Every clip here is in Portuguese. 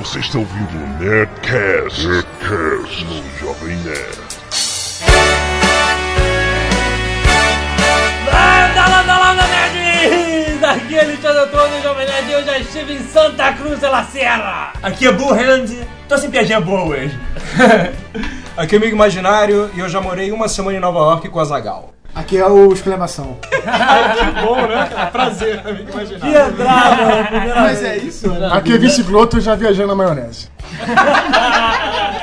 Você está ouvindo o Nerdcast, Nerdcast no Jovem Nerd. Landa, landa, landa, nerds! Aqui é Alexandre Antônio, Jovem Nerd, e eu já estive em Santa Cruz de la Sierra. Aqui é Bull Hand, tô sem piadinha boa hoje. Aqui é amigo imaginário e eu já morei uma semana em Nova York com a Zagal. Aqui é o exclamação. que bom, né? É prazer, amigo Que entrada, primeira Mas é isso? Aqui é Vice Gloto já viajando na maionese.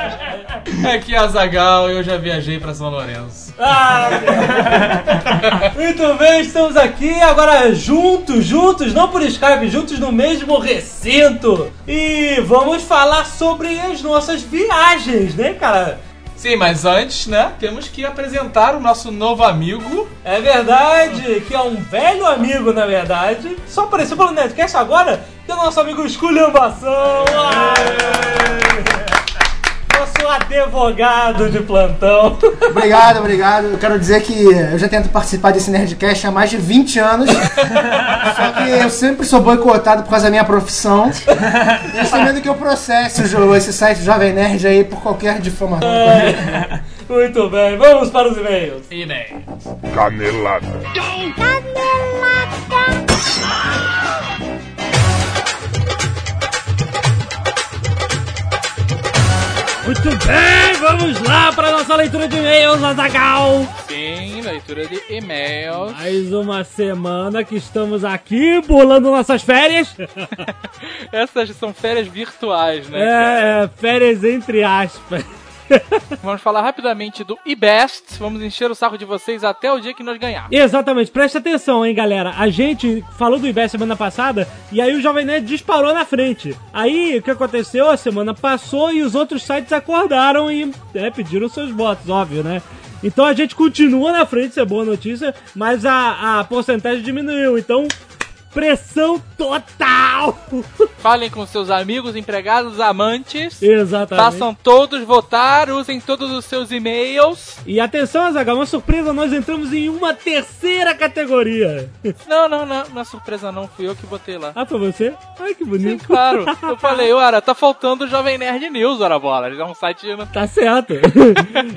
Aqui é a Zagal eu já viajei pra São Lourenço. Ah, Muito bem, estamos aqui agora juntos, juntos, não por Skype, juntos no mesmo recinto. E vamos falar sobre as nossas viagens, né, cara? Sim, mas antes, né, temos que apresentar o nosso novo amigo. É verdade, que é um velho amigo, na verdade. Só apareceu pelo Netcast agora, que é o nosso amigo Esculhambação. Aê! Nosso advogado de plantão. Obrigado, obrigado. Eu quero dizer que eu já tento participar desse Nerdcast há mais de 20 anos. só que eu sempre sou boicotado por causa da minha profissão. E eu estou medo que eu processe o jogo, esse site Jovem Nerd aí por qualquer difamação. Muito bem, vamos para os e-mails. E nem. Canelada. Muito bem, vamos lá para a nossa leitura de e-mails, Azagal. Sim, leitura de e-mails. Mais uma semana que estamos aqui burlando nossas férias. Essas são férias virtuais, né? É, é, férias entre aspas. Vamos falar rapidamente do eBest. Vamos encher o saco de vocês até o dia que nós ganharmos. Exatamente, preste atenção, hein, galera. A gente falou do IBES semana passada e aí o Jovem Nerd disparou na frente. Aí o que aconteceu? A semana passou e os outros sites acordaram e é, pediram seus votos, óbvio, né? Então a gente continua na frente, isso é boa notícia, mas a, a porcentagem diminuiu. Então, pressão total! Falem com seus amigos, empregados, amantes. Exatamente. Façam todos votar, usem todos os seus e-mails. E atenção, Azaghal, uma surpresa, nós entramos em uma terceira categoria. Não, não, não, não é surpresa não, fui eu que botei lá. Ah, foi você? Ai, que Sim, bonito. claro. Eu falei, ora, tá faltando o Jovem Nerd News, ora bola. É um site. Tá certo.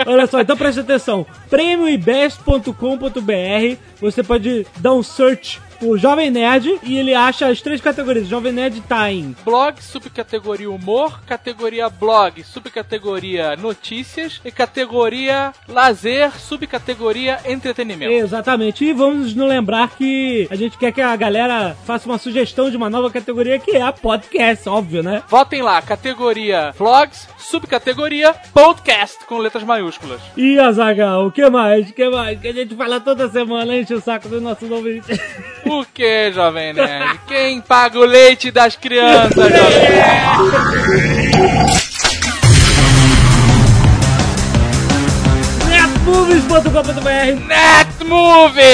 Olha só, então preste atenção. Prêmioibest.com.br Você pode dar um search por Jovem Nerd e ele acha as três categorias. Jovem Nerd tá em Blog, subcategoria humor, categoria blog, subcategoria notícias e categoria lazer, subcategoria entretenimento. Exatamente. E vamos nos lembrar que a gente quer que a galera faça uma sugestão de uma nova categoria que é a podcast, óbvio, né? Votem lá, categoria vlogs, subcategoria podcast com letras maiúsculas. E Azaghal, o que mais? O que mais? Que a gente fala toda semana, enche o saco do nosso ouvinte. O que, Jovem Nerd? Quem paga o leite das crianças, Jovem Nerd? Netmovies.com.br Netmovies!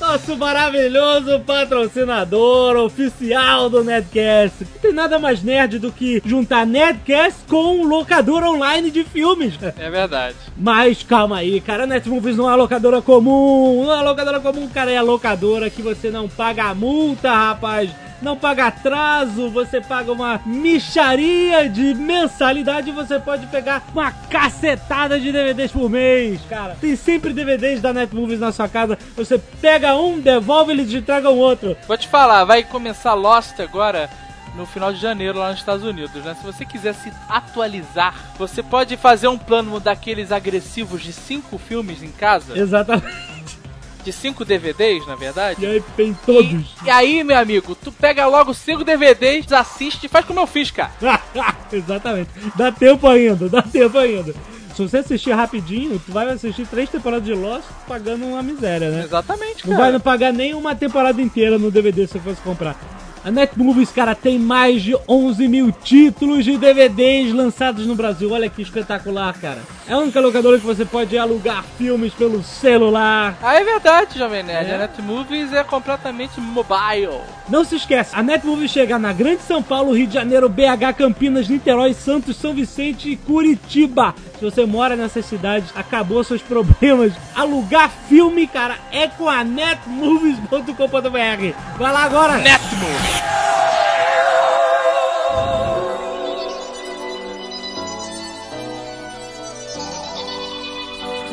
Nosso maravilhoso patrocinador oficial do Nerdcast. Não tem nada mais nerd do que juntar Nerdcast com locadora online de filmes. É verdade. Mas calma aí, cara, a Netmovies não é uma locadora comum. Não é uma locadora comum, cara, é a locadora que você não paga multa, rapaz. Não paga atraso, você paga uma micharia de mensalidade e você pode pegar uma cacetada de DVDs por mês, cara. Tem sempre DVDs da Netmovies na sua casa. Você pega um, devolve, eles te entregam outro. Vou te falar, vai começar Lost agora no final de janeiro lá nos Estados Unidos, né? Se você quiser se atualizar, você pode fazer um plano daqueles agressivos de cinco filmes em casa, Exatamente. De cinco DVDs, na verdade. E aí tem todos. E, e aí, meu amigo, tu pega logo cinco DVDs, assiste e faz como eu fiz, cara. Exatamente. Dá tempo ainda, dá tempo ainda. Se você assistir rapidinho, tu vai assistir três temporadas de Lost pagando uma miséria, né? Exatamente, Não cara. vai não pagar nem uma temporada inteira no DVD se você fosse comprar. A Netmovies, cara, tem mais de 11 mil títulos de DVDs lançados no Brasil. Olha que espetacular, cara. É a única locadora que você pode alugar filmes pelo celular. Ah, é verdade, Jovem Nerd. É. A Netmovies é completamente mobile. Não se esquece, a Netmovies chega na Grande São Paulo, Rio de Janeiro, BH, Campinas, Niterói, Santos, São Vicente e Curitiba. Se você mora nessas cidades, acabou seus problemas. Alugar filme, cara, é com a netmovies.com.br. Vai lá agora! Netmovies!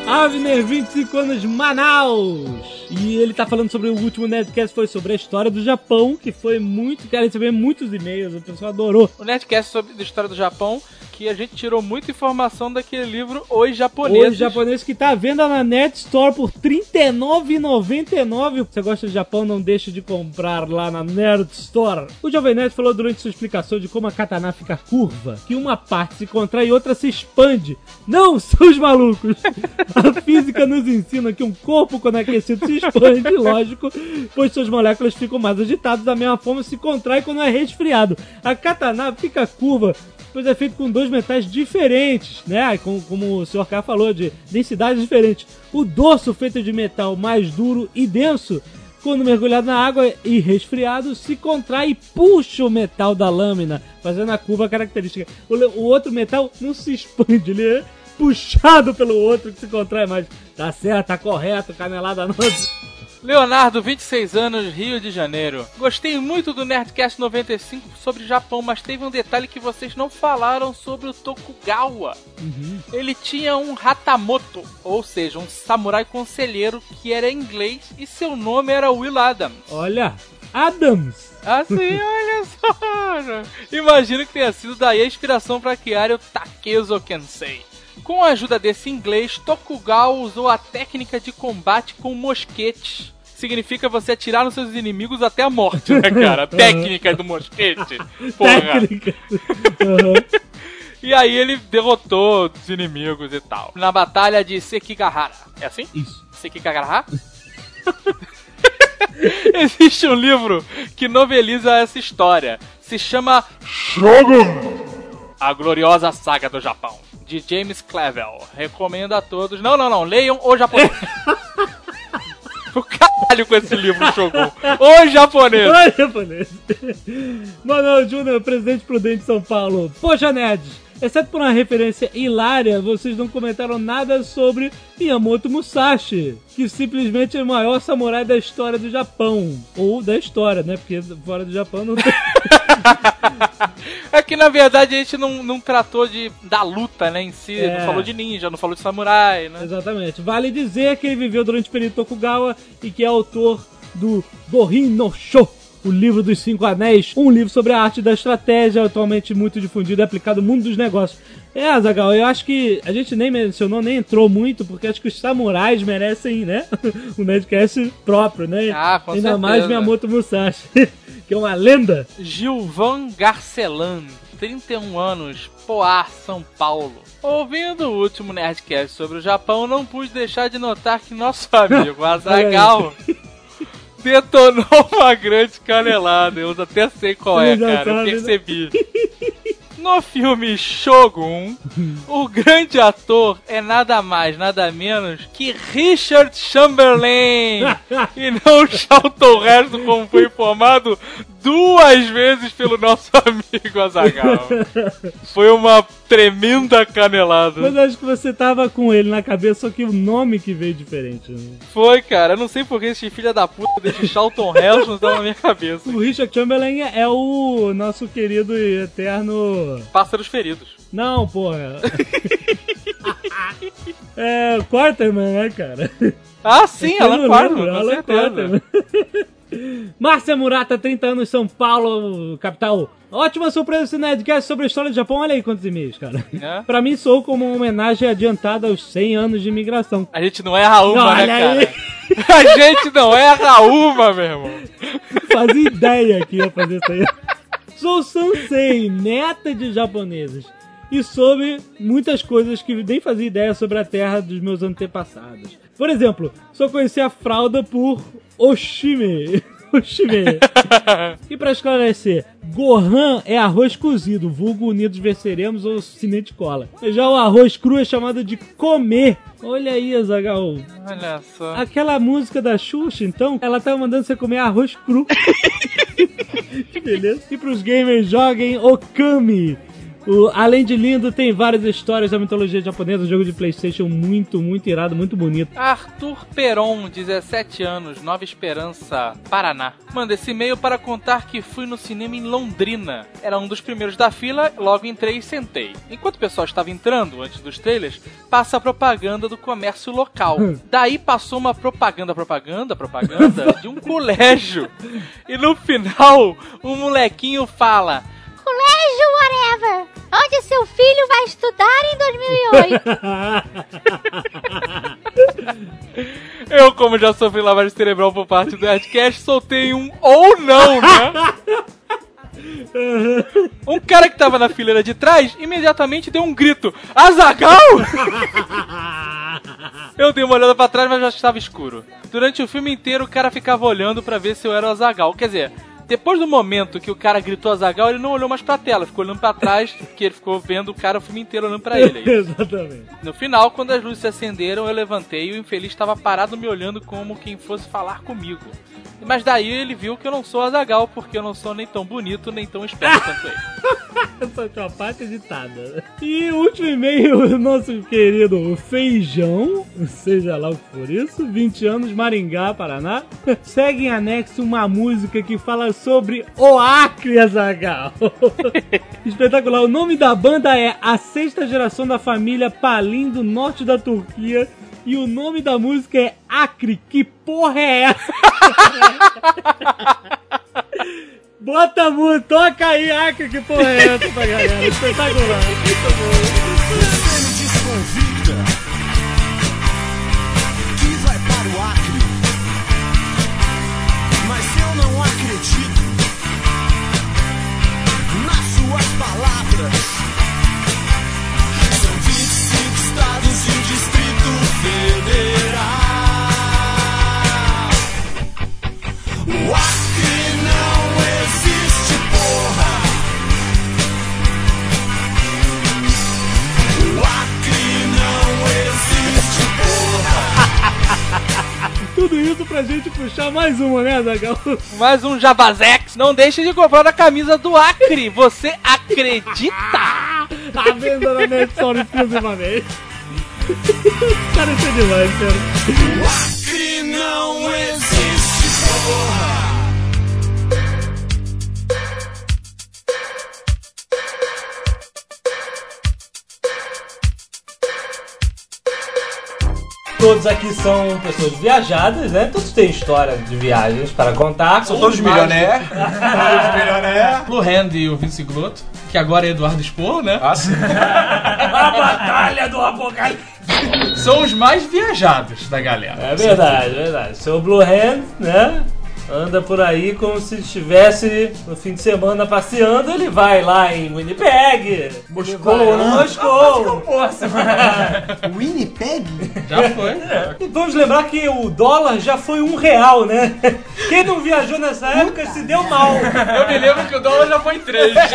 Avner, 25 anos, Manaus. E ele tá falando sobre o último Nerdcast, foi sobre a história do Japão, que foi muito. Cara, receber muitos e-mails, o pessoal adorou. O Nerdcast sobre a história do Japão, que a gente tirou muita informação daquele livro Os Japoneses. Os japoneses que tá à venda na Net Store por R$ 39,99. Você gosta de Japão, não deixe de comprar lá na Nerd Store. O Jovem Nerd falou durante sua explicação de como a katana fica curva, que uma parte se contrai e outra se expande. Não, seus malucos! A física nos ensina que um corpo quando é aquecido se expande, lógico, pois suas moléculas ficam mais agitadas da mesma forma se contrai quando é resfriado. A katana fica curva pois é feito com dois metais diferentes, né? Como, como o Sr. K falou, de densidades diferentes. O dorso feito de metal mais duro e denso, quando mergulhado na água e resfriado, se contrai e puxa o metal da lâmina, fazendo a curva característica. O, o outro metal não se expande, ele é puxado pelo outro que se contrai mais. Tá certo, tá correto, canelada nossa. Leonardo, 26 anos, Rio de Janeiro. Gostei muito do Nerdcast 95 sobre Japão, mas teve um detalhe que vocês não falaram sobre o Tokugawa. Uhum. Ele tinha um Hatamoto, ou seja, um samurai conselheiro que era inglês e seu nome era Will Adams. Olha, Adams. Assim, olha só. Imagino que tenha sido daí a inspiração para criar o Takezo Kensei. Com a ajuda desse inglês, Tokugawa usou a técnica de combate com mosquetes. Significa você atirar nos seus inimigos até a morte, né, cara? Técnica do mosquete. Porra. Técnica. Uhum. E aí ele derrotou os inimigos e tal. Na batalha de Sekigahara. É assim? Isso. Sekigahara? Existe um livro que noveliza essa história. Se chama Shogun! A Gloriosa Saga do Japão, de James Clavell. Recomendo a todos. Não, não, não. Leiam o japonês. o caralho com esse livro, Shogun. O japonês. Oi, japonês. Manuel Júnior, presidente prudente de São Paulo. Poxa, nerds. Exceto por uma referência hilária, vocês não comentaram nada sobre Miyamoto Musashi, que simplesmente é o maior samurai da história do Japão. Ou da história, né? Porque fora do Japão não tem. É que na verdade a gente não, não tratou de, da luta, né, em si. É. Não falou de ninja, não falou de samurai, né? Exatamente. Vale dizer que ele viveu durante o período Tokugawa e que é autor do Gorin no Sho, o livro dos Cinco Anéis, um livro sobre a arte da estratégia, atualmente muito difundido e aplicado no mundo dos negócios. É, Azagal, eu acho que a gente nem mencionou, nem entrou muito, porque acho que os samurais merecem, né? um Nerdcast próprio, né? Ah, com Ainda certeza. mais Miyamoto Musashi, que é uma lenda. Gilvan Garcelan, 31 anos, Poá, São Paulo. Ouvindo o último Nerdcast sobre o Japão, não pude deixar de notar que nosso amigo Azagal detonou uma grande canelada. Eu até sei qual é, cara. Eu né? percebi. No filme Shogun, o grande ator é nada mais, nada menos que Richard Chamberlain. E não Charlton Heston, como foi informado duas vezes pelo nosso amigo Azagal. Foi uma tremenda canelada. Mas acho que você tava com ele na cabeça, só que o nome que veio diferente. Né? Foi, cara. Eu não sei porque esse filho da puta desse Charlton Heston tá na minha cabeça. O Richard Chamberlain é o nosso querido e eterno. Pássaros feridos. Não, porra. é Quarterman, né, cara? Ah, sim, Alan não Quarterman, com Alan certeza. Quarterman. Márcia Murata, 30 anos, São Paulo, capital. Ótima surpresa esse Nerdcast sobre a história do Japão. Olha aí quantos e-mails, cara. É. Pra mim, sou como uma homenagem adiantada aos 100 anos de imigração. A gente não erra uma, Não, né, cara? A gente não erra uma, meu irmão. fazia ideia que ia fazer isso aí. Sou Sansei, neta de japoneses. E soube muitas coisas que nem fazia ideia sobre a terra dos meus antepassados. Por exemplo, só conheci a fralda por Oshime. Oshime. e pra esclarecer, Gohan é arroz cozido, vulgo unidos venceremos ou cimente cola. Já o arroz cru é chamado de comer. Olha aí, Azagal. Olha só. Aquela música da Xuxa, então, ela tava mandando você comer arroz cru. Beleza? E pros gamers, joguem Okami. O, além de lindo, tem várias histórias da mitologia japonesa, um jogo de Playstation muito, muito irado, muito bonito. Arthur Peron, 17 anos, Nova Esperança, Paraná. Manda esse e-mail para contar que fui no cinema em Londrina. Era um dos primeiros da fila, logo entrei e sentei. Enquanto o pessoal estava entrando, antes dos trailers, passa a propaganda do comércio local. Daí passou uma propaganda, propaganda, propaganda de um colégio. E no final, um molequinho fala... Colégio Whatever, onde seu filho vai estudar em 2008. Eu, como já sofri lavagem cerebral por parte do Nerdcast, soltei um ou não, né? Um cara que tava na fileira de trás imediatamente deu um grito: Azagal! Eu dei uma olhada pra trás, mas já estava escuro. Durante o filme inteiro, o cara ficava olhando pra ver se eu era o Azagal. Quer dizer, depois do momento que o cara gritou Azagal, ele não olhou mais pra tela, ficou olhando pra trás, porque ele ficou vendo o cara o filme inteiro olhando pra ele. é. Exatamente. No final, quando as luzes se acenderam, eu levantei e o infeliz estava parado me olhando como quem fosse falar comigo. Mas daí ele viu que eu não sou Azagal, porque eu não sou nem tão bonito, nem tão esperto quanto ele. Essa foi uma parte editada. E o último e-mail, o nosso querido Feijão, seja lá o que for isso, 20 anos, Maringá, Paraná, segue em anexo uma música que fala sobre o Acre Azagal. Espetacular. O nome da banda é A Sexta Geração da Família Palim do Norte da Turquia. E o nome da música é Acre. Que porra é essa? Bota a música, toca aí, Acre, que porra é essa pra galera? Espetacular. Muito bom. São 25 estados e o Distrito Federal. O Acre não existe, porra. O Acre não existe, porra. Tudo isso pra gente puxar mais uma, né, Zagal? Mais um Jabazex. Não deixe de comprar a camisa do Acre. Você acredita? A venda na Netstore exclusivamente. Cara, isso é demais, cara. O Acre não existe, porra. Todos aqui são pessoas viajadas, né? Todos têm história de viagens para contar. São todos milionários. todos milionários. Blue Hand e o Vince Glotto, que agora é Eduardo Spor, né? Ah, sim. A batalha do apocalipse. São os mais viajados da galera. É verdade, é verdade. Seu Blue Hand, né? Anda por aí como se estivesse no fim de semana passeando, ele vai lá em Winnipeg, Moscou, Moscou. Winnipeg? Já foi. E vamos lembrar que o dólar já foi um real, né? Quem não viajou nessa época se deu mal. Eu me lembro que o dólar já foi três.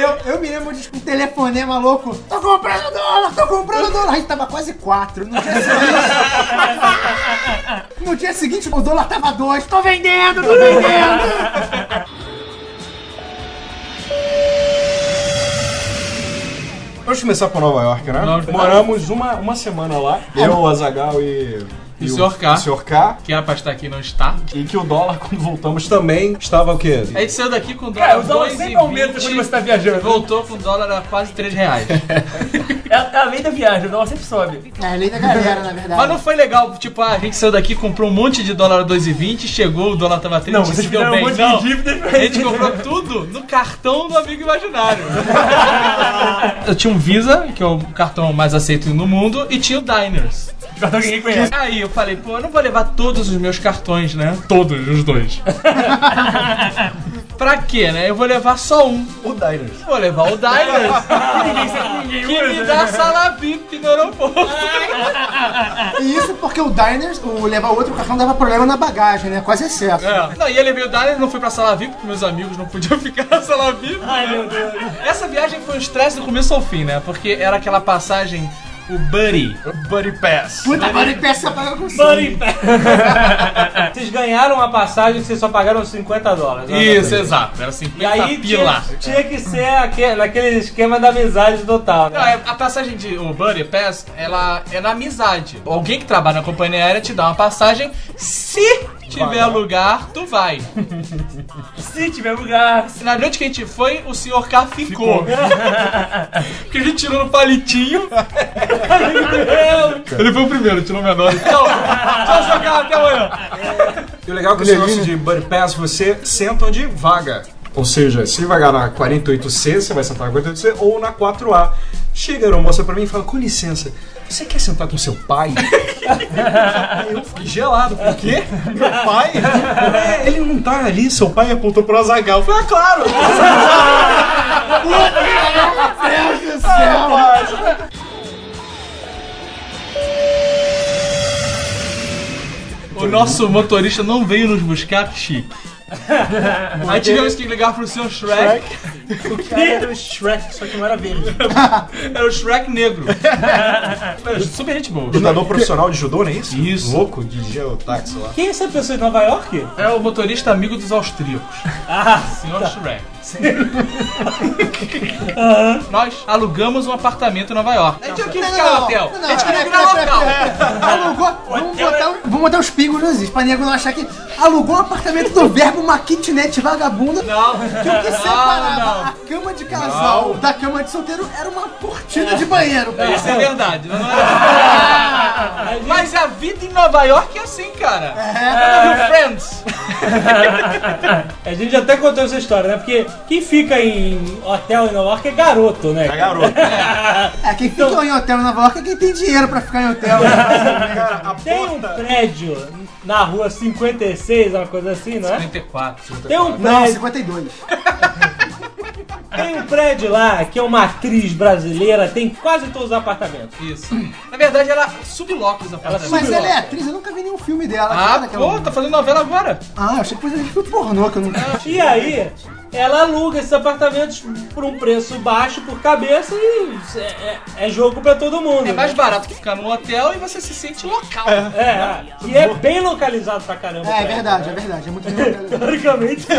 Eu, eu me lembro de um telefonema louco. Tô comprando dólar, tô comprando dólar. A gente tava quase 4. No dia seguinte. no dia seguinte, o dólar tava 2. Tô vendendo, tô vendendo. Vamos começar por Nova York, né? Vamos. Moramos uma, uma semana lá. Eu, o Azagal e. E o Sr. K. o Sr. K. Que era pra estar aqui, não está. E que o dólar, quando voltamos, também estava o quê? A gente saiu daqui com o Cara, dólar o dólar 2,20. sempre aumenta quando você tá viajando. Voltou com o dólar a quase 3 reais. É a lei da viagem, o dólar sempre sobe. É a lei da galera, na verdade. Mas não foi legal, tipo, ah, a gente saiu daqui, comprou um monte de dólar a 2,20, chegou, o dólar tava 30, Não, a gente vocês se deu fizeram um bem. monte não. de dívida. A gente comprou tudo no cartão do amigo imaginário. Eu tinha um Visa, que é o cartão mais aceito no mundo, e tinha o Diners. Cartão que ninguém conhece. Aí eu falei, pô, eu não vou levar todos os meus cartões, né? Todos os dois. pra quê, né? Eu vou levar só um. O Diners. Vou levar o Diners, Ninguém sabe ninguém que me usa. dá sala VIP no aeroporto. E isso porque o Diners, o levar outro cartão dava problema na bagagem, né? Quase excesso. É. Não, e eu levei o Diners, não fui pra sala VIP, porque meus amigos não podiam ficar na sala VIP. Ai, meu Deus. Essa viagem foi um estresse do começo ao fim, né? Porque era aquela passagem o Buddy. Buddy Pass. Puta, agora ele peça paga com Buddy sangue. Pass. Vocês ganharam a passagem, vocês só pagaram 50 dólares. né? Isso, exato. Era E 50 aí pila. tinha, tinha que ser aquele, naquele esquema da amizade total, Não, né? é- a passagem de o Buddy Pass, ela é na amizade. Alguém que trabalha na companhia aérea te dá uma passagem. Se tiver lugar, tu vai. Se tiver lugar. Na noite que a gente foi, o senhor K ficou. Porque a gente tirou no palitinho. Ele foi o primeiro, tirou o menor. Tchau, senhor K, até amanhã. E o legal é que esse negócio de Buddy Pass, você senta onde vaga. Ou seja, se vagar na 48C, você vai sentar na 48C ou na 4A. Chega a aeromoça pra mim e fala, com licença, você quer sentar com seu pai? Aí eu fiquei gelado, por quê? Meu pai? Ele não tá ali, seu pai apontou pro Azagal. Eu falei, ah, claro! Meu Deus do céu. O nosso motorista não veio nos buscar, chique. Aí tivemos que ligar pro senhor Shrek. Era o Shrek, só que não era verde. Era o Shrek negro. Era super gente boa. Lutador profissional de judô, não é isso? Isso. Louco, de geotáxi lá. Quem é essa pessoa de Nova York? É o motorista amigo dos austríacos. Ah, Senhor Shrek. Nós alugamos um apartamento em Nova York. A gente não queria Não, ficar no não, hotel. não, a gente queria peraí, ficar no peraí, local. Alugou. Vamos botar, vamos botar os pingos nos is, pra nego não achar que alugou um apartamento do verbo uma kitnet vagabunda. Não. Que o que separava não. A cama de casal da cama de solteiro era uma cortina de banheiro. pô. Isso é verdade. Não é... Mas a vida em Nova York é assim, cara. É. Friends. A gente até contou essa história, né? Porque quem fica em hotel em Nova York é garoto, né? É garoto. É, quem fica em hotel em Nova York é quem tem dinheiro pra ficar em hotel. Cara, a Tem um prédio na rua 56, uma coisa assim, não é? 34. Tem um Não, prédio, 52. Tem um prédio lá que é uma atriz brasileira, tem quase todos os apartamentos. Isso. Na verdade, ela subloca os apartamentos. Mas ela é atriz, eu nunca vi nenhum filme dela. Ah, pô, tá fazendo novela agora. Ah, eu achei que fosse um filme pornô que eu não. E aí, ela aluga esses apartamentos por um preço baixo por cabeça e é, é- é jogo pra todo mundo. É mais né? barato que ficar num hotel e você se sente local. É, é. E é bem localizado pra caramba. É, é prédio. verdade, é verdade. É muito bem localizado. Teoricamente, né?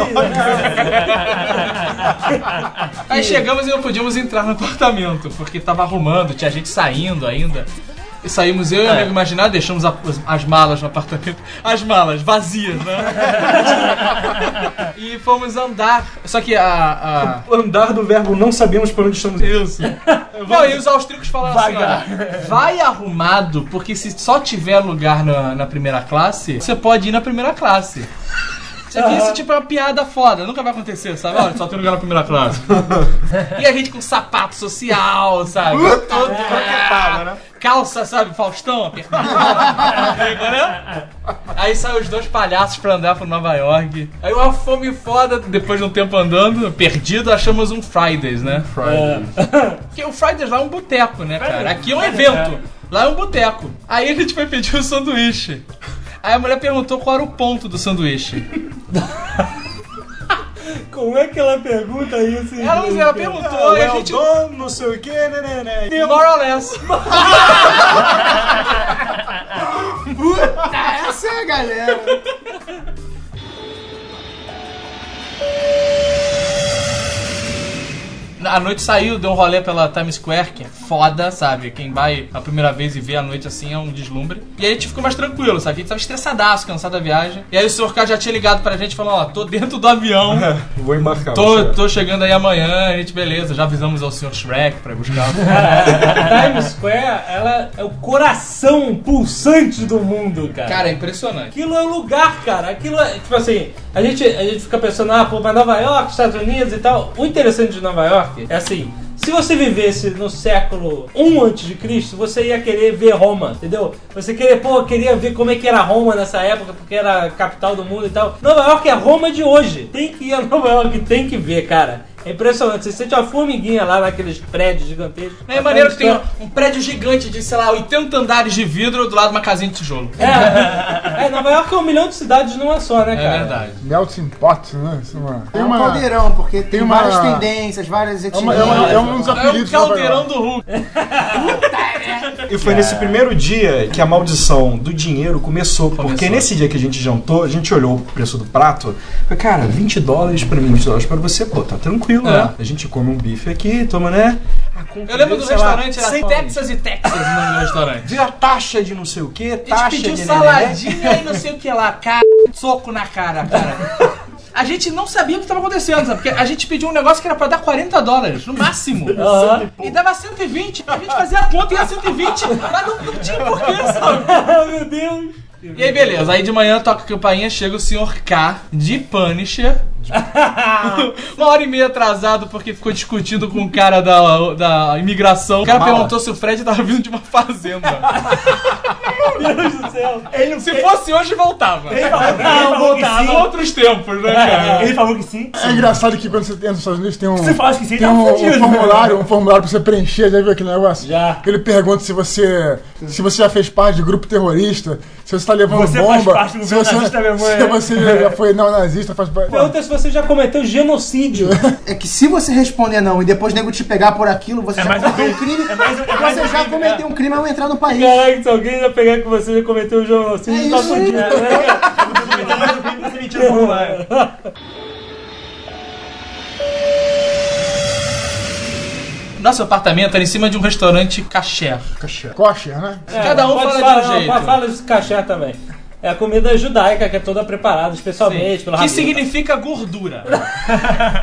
Aí chegamos e não podíamos entrar no apartamento, porque tava arrumando, tinha gente saindo ainda. E saímos eu e o amigo imaginário, deixamos a- as, as malas no apartamento. As malas vazias, né? e fomos andar. Só que a. O andar do verbo não sabemos para onde estamos. a... Isso. Não, e os austríacos falaram assim: olha, vai arrumado, porque se só tiver lugar na, na primeira classe, você pode ir na primeira classe. Isso aqui, isso tipo é uma piada foda, nunca vai acontecer, sabe? Olha, só tem lugar na primeira classe. e a gente com sapato social, sabe? Todo croquetada, né? Calça, sabe? Faustão, apertado. Aí saem os dois palhaços pra andar pro Nova York. Aí uma fome foda, depois de um tempo andando, perdido, achamos um Fridays, né? Porque o Fridays lá é um boteco, né, cara? Aqui é um evento. Lá é um boteco. Aí a gente foi pedir um sanduíche. Aí a mulher perguntou qual era o ponto do sanduíche. Como é que ela pergunta isso? Ela, ela perguntou e a well gente. done, não sei o que, né, né, né. More or less. Puta, essa é a galera. A noite saiu, deu um rolê pela Times Square, que é foda, sabe? Quem vai a primeira vez e vê a noite assim é um deslumbre. E aí a gente ficou mais tranquilo, sabe? A gente tava estressadaço, cansado da viagem. E aí o senhor K já tinha ligado pra gente e falou: Ó, tô dentro do avião. Vou embarcar. Tô, tô chegando aí amanhã, a gente, beleza, já avisamos ao senhor Shrek pra ir buscar. A Times Square, ela é o coração pulsante do mundo, cara. Cara, é impressionante. Aquilo é o lugar, cara. Aquilo é, tipo assim, a gente, a gente fica pensando, ah, pô, mas Nova York, Estados Unidos e tal. O interessante de Nova York é assim. Se você vivesse no século 1 a.C., você ia querer ver Roma, entendeu? Você queria, pô, queria ver como é que era Roma nessa época, porque era a capital do mundo e tal. Nova York é Roma de hoje. Tem que ir a Nova York, tem que ver, cara. É impressionante, você sente uma formiguinha lá naqueles prédios gigantescos. É maneiro que tem um prédio gigante de, sei lá, 80 andares de vidro do lado de uma casinha de tijolo. É, é, Nova York é um milhão de cidades numa só, né, É cara? verdade. Melting pot, né? Isso é uma- É um caldeirão, porque tem, uma- várias tendências, várias É, etnias. é, uma, é um dos É o apelidos de Nova caldeirão do Hulk. E foi nesse primeiro dia que a maldição do dinheiro começou, Porque Começou. nesse dia que a gente jantou, a gente olhou o preço do prato. Falei, cara, 20 dólares pra mim, 20 dólares pra você, pô, tá tranquilo, É. né? A gente come um bife aqui, toma, né? A conta Eu lembro do sei lá, restaurante, era 100 Texas e Texas o nome do restaurante. Vira taxa de não sei o que, A gente taxa pediu de saladinha e não sei o que lá, cara, soco na cara, cara. A gente não sabia o que estava acontecendo, sabe? Porque a gente pediu um negócio que era pra dar 40 dólares, no máximo. Aham. E dava 120. A gente fazia a conta e ia 120. Mas não, não tinha porquê, sabe? Ah, meu Deus! E aí, beleza. Aí de manhã toca a campainha, chega o Sr. K de Punisher. Uma hora e meia atrasado porque ficou discutindo com o cara da, da imigração. O cara Mala. perguntou se o Fred tava vindo de uma fazenda. Meu Deus do céu! Ele, Se fosse hoje, voltava. ele falou, ele falou que Em sim. outros tempos, né, cara? Ele falou que sim. É engraçado que quando você entra nos Estados Unidos tem um, Se fala que sim, tem tá um, um fudido. formulário, um formulário pra você preencher, já viu aquele negócio? Já. Ele pergunta se você se você já fez parte de grupo terrorista, se você tá levando Você bomba, faz parte do governo você, nazista mesmo, se é. você já foi neonazista, faz parte. Pergunta se você já cometeu genocídio. É que se você responder não e depois o nego te pegar por aquilo, você É já mais cometeu um crime. é mais é mais você um já crime, cometeu um crime ao entrar no país. Caraca, se alguém já pegar com você e cometeu um genocídio, É tá fudido, né, cara? Então, mais um crime você mentiu no formulário. Nosso apartamento era em cima de um restaurante caché. Kosher, né? Cada um É, fala de falar, um não, jeito. pode- Fala desse cachê também. É a comida judaica que é toda preparada especialmente pelo Que rabino. significa gordura.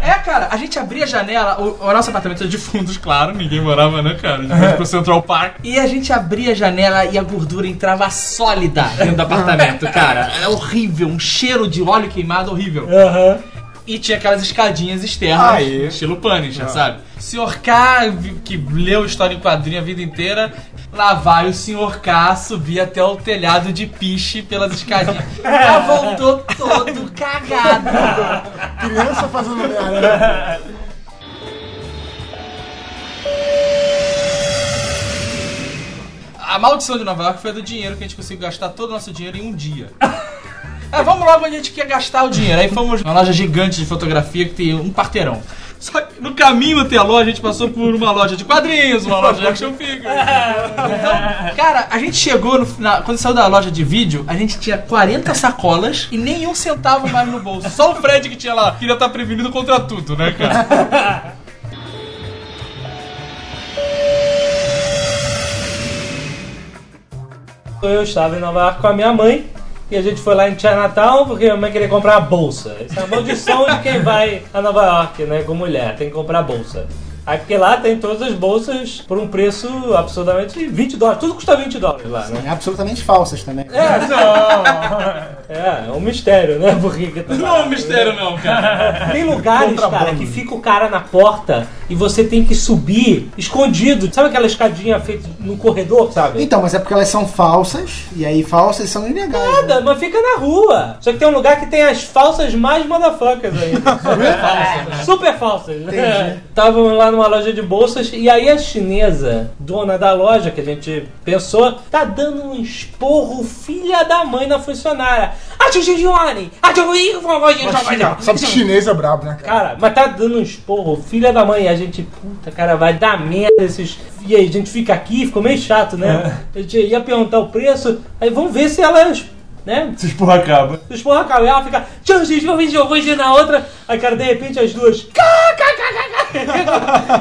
é, cara, a gente abria a janela, o, o nosso apartamento era de fundos, claro, ninguém morava, né, cara? A gente foi pro Central Park. E a gente abria a janela e a gordura entrava sólida dentro do apartamento, cara. Era horrível, um cheiro de óleo queimado horrível. Aham. E tinha aquelas escadinhas externas, Aí. estilo Punisher, sabe? Sr. K, que leu história em quadrinho a vida inteira, lá vai o Sr. K subir até o telhado de piche pelas escadinhas. Já voltou todo cagado. Criança fazendo merda. né? A maldição de Nova York foi do dinheiro, que a gente conseguiu gastar todo o nosso dinheiro em um dia. É, vamos logo onde a gente quer gastar o dinheiro. Aí fomos numa loja gigante de fotografia que tem um quarteirão. Só que no caminho até a loja, a gente passou por uma loja de quadrinhos, uma loja de action figures. Então, cara, a gente chegou, no, na- quando saiu da loja de vídeo, a gente tinha 40 sacolas e nenhum centavo mais no bolso. Só o Fred que tinha lá, queria estar prevenido contra tudo, né, cara? Eu estava em Nova York com a minha mãe e a gente foi lá em Chinatown porque minha mãe queria comprar a bolsa. Essa é a maldição de quem vai a Nova York, né, com mulher, tem que comprar a bolsa. Aí porque lá tem todas as bolsas por um preço absurdamente 20 dólares. Tudo custa 20 dólares lá, né? Absolutamente falsas também. É, não. É, é um mistério, né? Porque que tá Não é um mistério, não, cara. Tem lugares, cara, que fica o cara na porta e você tem que subir escondido. Sabe aquela escadinha feita no corredor, sabe? Então, mas é porque elas são falsas, e aí falsas são ilegais. né? Nada, mas fica na rua. Só que tem um lugar que tem as falsas mais motherfuckers ainda. Super falsas. Super falsas. Estavam lá numa loja de bolsas e aí a chinesa, dona da loja, que a gente pensou, tá dando um esporro filha da mãe na funcionária. Giovanni! Ah, tio Sabe que chinês é brabo, né, cara? Cara, mas tá dando um esporro, filha da mãe. E a gente, puta, cara, vai dar merda esses. E aí, a gente fica aqui, ficou meio chato, né? A gente ia perguntar o preço, aí vamos ver se elas. Né? Se expor acaba. Se expor acaba. E ela fica. Tchau, gente, vou ver, vou ver na outra. Aí, cara, de repente as duas.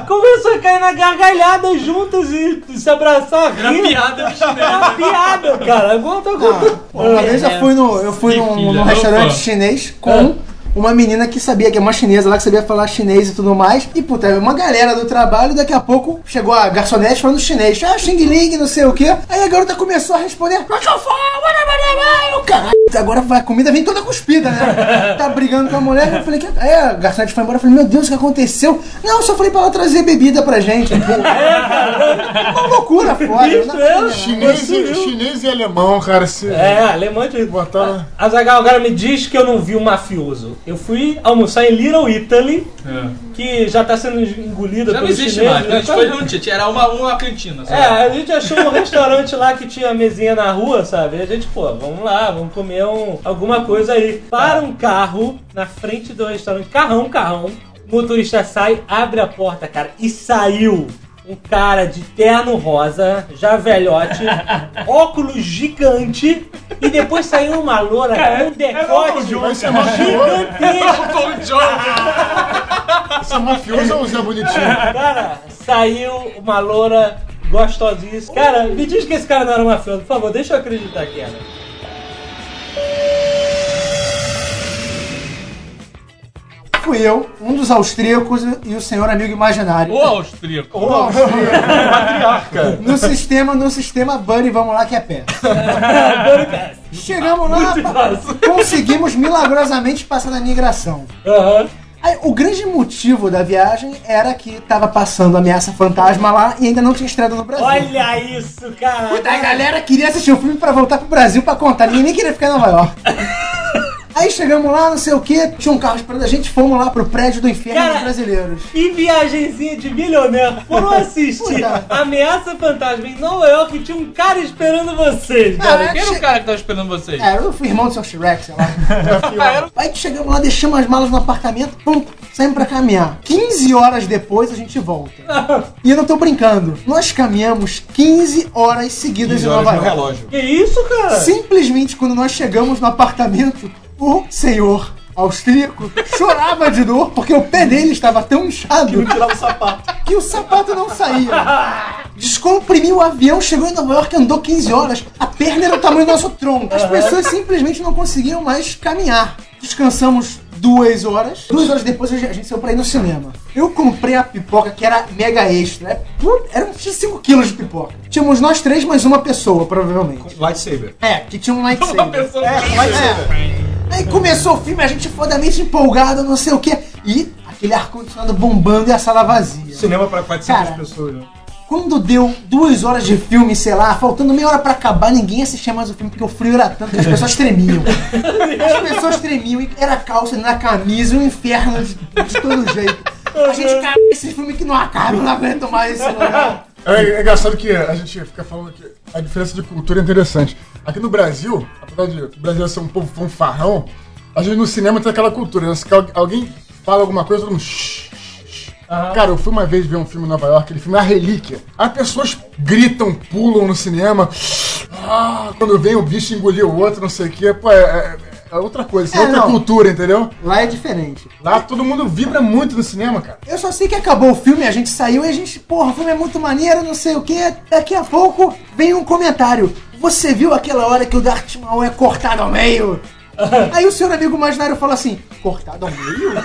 Começou a cair na gargalhada juntas e se abraçar. Era piada chinesa. Era piada, cara. Aguenta, aguenta. Uma vez eu fui, no, eu fui num, opa. restaurante chinês com uma menina que sabia, que é uma chinesa lá, que sabia falar chinês e tudo mais. E, puta, uma galera do trabalho, daqui a pouco chegou a garçonete falando chinês. Ah, Xing Ling, não sei o quê. Aí a garota começou a responder. O caralho. Agora vai, a comida vem toda cuspida, né? Tá brigando com a mulher. Eu falei, que... aí a garçonete foi embora. Eu falei, meu Deus, o que aconteceu? Não, eu só falei pra ela trazer bebida pra gente. Pô, uma loucura foda. Não é? Chinês e, chinês e alemão, cara, se É, alemão de... botaram. Azagal, agora me diz que eu não vi um mafioso. Eu fui almoçar em Little Italy, que já tá sendo engolida É. Já não existe mais. né? Antes foi não tinha, era uma, uma cantina. só. É, a gente achou um restaurante lá que tinha mesinha na rua, sabe? E a gente, pô, vamos lá, vamos comer um, alguma coisa aí. Para um carro na frente do restaurante, carrão, carrão. O motorista sai, abre a porta, cara, e saiu um cara de terno rosa, já velhote, óculos gigante, e depois saiu uma loura com um decote Vai ser mafioso. gigantesco. Você é mafioso ou Zé Bonitinho? Cara, saiu uma loura gostosíssima. Cara, me diz que esse cara não era um mafioso, por favor, deixa eu acreditar que era. Fui eu, um dos austríacos e o senhor amigo imaginário. O austríaco. No sistema, no sistema Bunny, vamos lá que é pé. Chegamos lá, conseguimos milagrosamente passar na migração. Aham. Aí, o grande motivo da viagem era que tava passando Ameaça Fantasma lá e ainda não tinha estreado no Brasil. Olha isso, cara. A galera queria assistir o filme pra voltar pro Brasil pra contar. Ninguém nem queria ficar em Nova York. Aí chegamos lá, não sei o que, tinha um carro esperando a gente, fomos lá pro prédio do inferno Cara, dos brasileiros. Que viagenzinha de milionário. Foram assistir. Ameaça Fantasma em Nova York e tinha um cara esperando vocês, cara. Ah, Quem era che- o cara que tava esperando vocês? É, eu fui irmão do seu Shrek, sei lá. Aí que chegamos lá, deixamos as malas no apartamento, pum, saímos pra caminhar. 15 horas depois a gente volta. E eu não tô brincando. Nós caminhamos 15 horas seguidas 15 em horas Nova no York. relógio. Que isso, cara? Simplesmente quando nós chegamos no apartamento, o senhor austríaco chorava de dor porque o pé dele estava tão inchado Não tirava o sapato. que o sapato não saía. Descomprimiu o avião, chegou em Nova York, andou 15 horas. A perna era o tamanho do nosso tronco. As pessoas simplesmente não conseguiam mais caminhar. Descansamos duas horas. Duas horas depois a gente saiu pra ir no cinema. Eu comprei a pipoca que era mega extra. É, Eram 5 quilos de pipoca. Tínhamos nós três mais uma pessoa, provavelmente. Lightsaber. É, que tinha um lightsaber. Uma pessoa é, com lightsaber. Aí começou o filme, a gente fodamente empolgado, não sei o quê. E aquele ar-condicionado bombando e a sala vazia. Cinema pra 400 Cara, pessoas. né? Quando deu duas horas de filme, sei lá, faltando meia hora pra acabar, ninguém assistia mais o filme porque o frio era tanto que as pessoas tremiam. As pessoas tremiam e era calça na camisa, um inferno de, de todo jeito. A gente, cara, esse filme que não acaba, eu não aguento mais esse lugar. É, é engraçado que a gente fica falando que a diferença de cultura é interessante. Aqui no Brasil, apesar de o Brasil ser um povo fanfarrão, a gente no cinema tem aquela cultura. né? Se al- alguém fala alguma coisa, todo mundo. "Shh, shh, shh". Cara, eu fui uma vez ver um filme em Nova York, aquele filme é A Relíquia. As pessoas gritam, pulam no cinema. Ah, quando vem o bicho engolir o outro, não sei o quê. Pô, é, é- é outra coisa, é, É, outra não. cultura, entendeu? Lá é diferente. Lá todo mundo vibra muito no cinema, cara. Eu só sei que acabou o filme, a gente saiu e a gente, porra, o filme é muito maneiro, não sei o que. Daqui a pouco vem um comentário. Você viu aquela hora que o Darth Maul é cortado ao meio? Aí o seu amigo imaginário fala assim: cortado ao meio?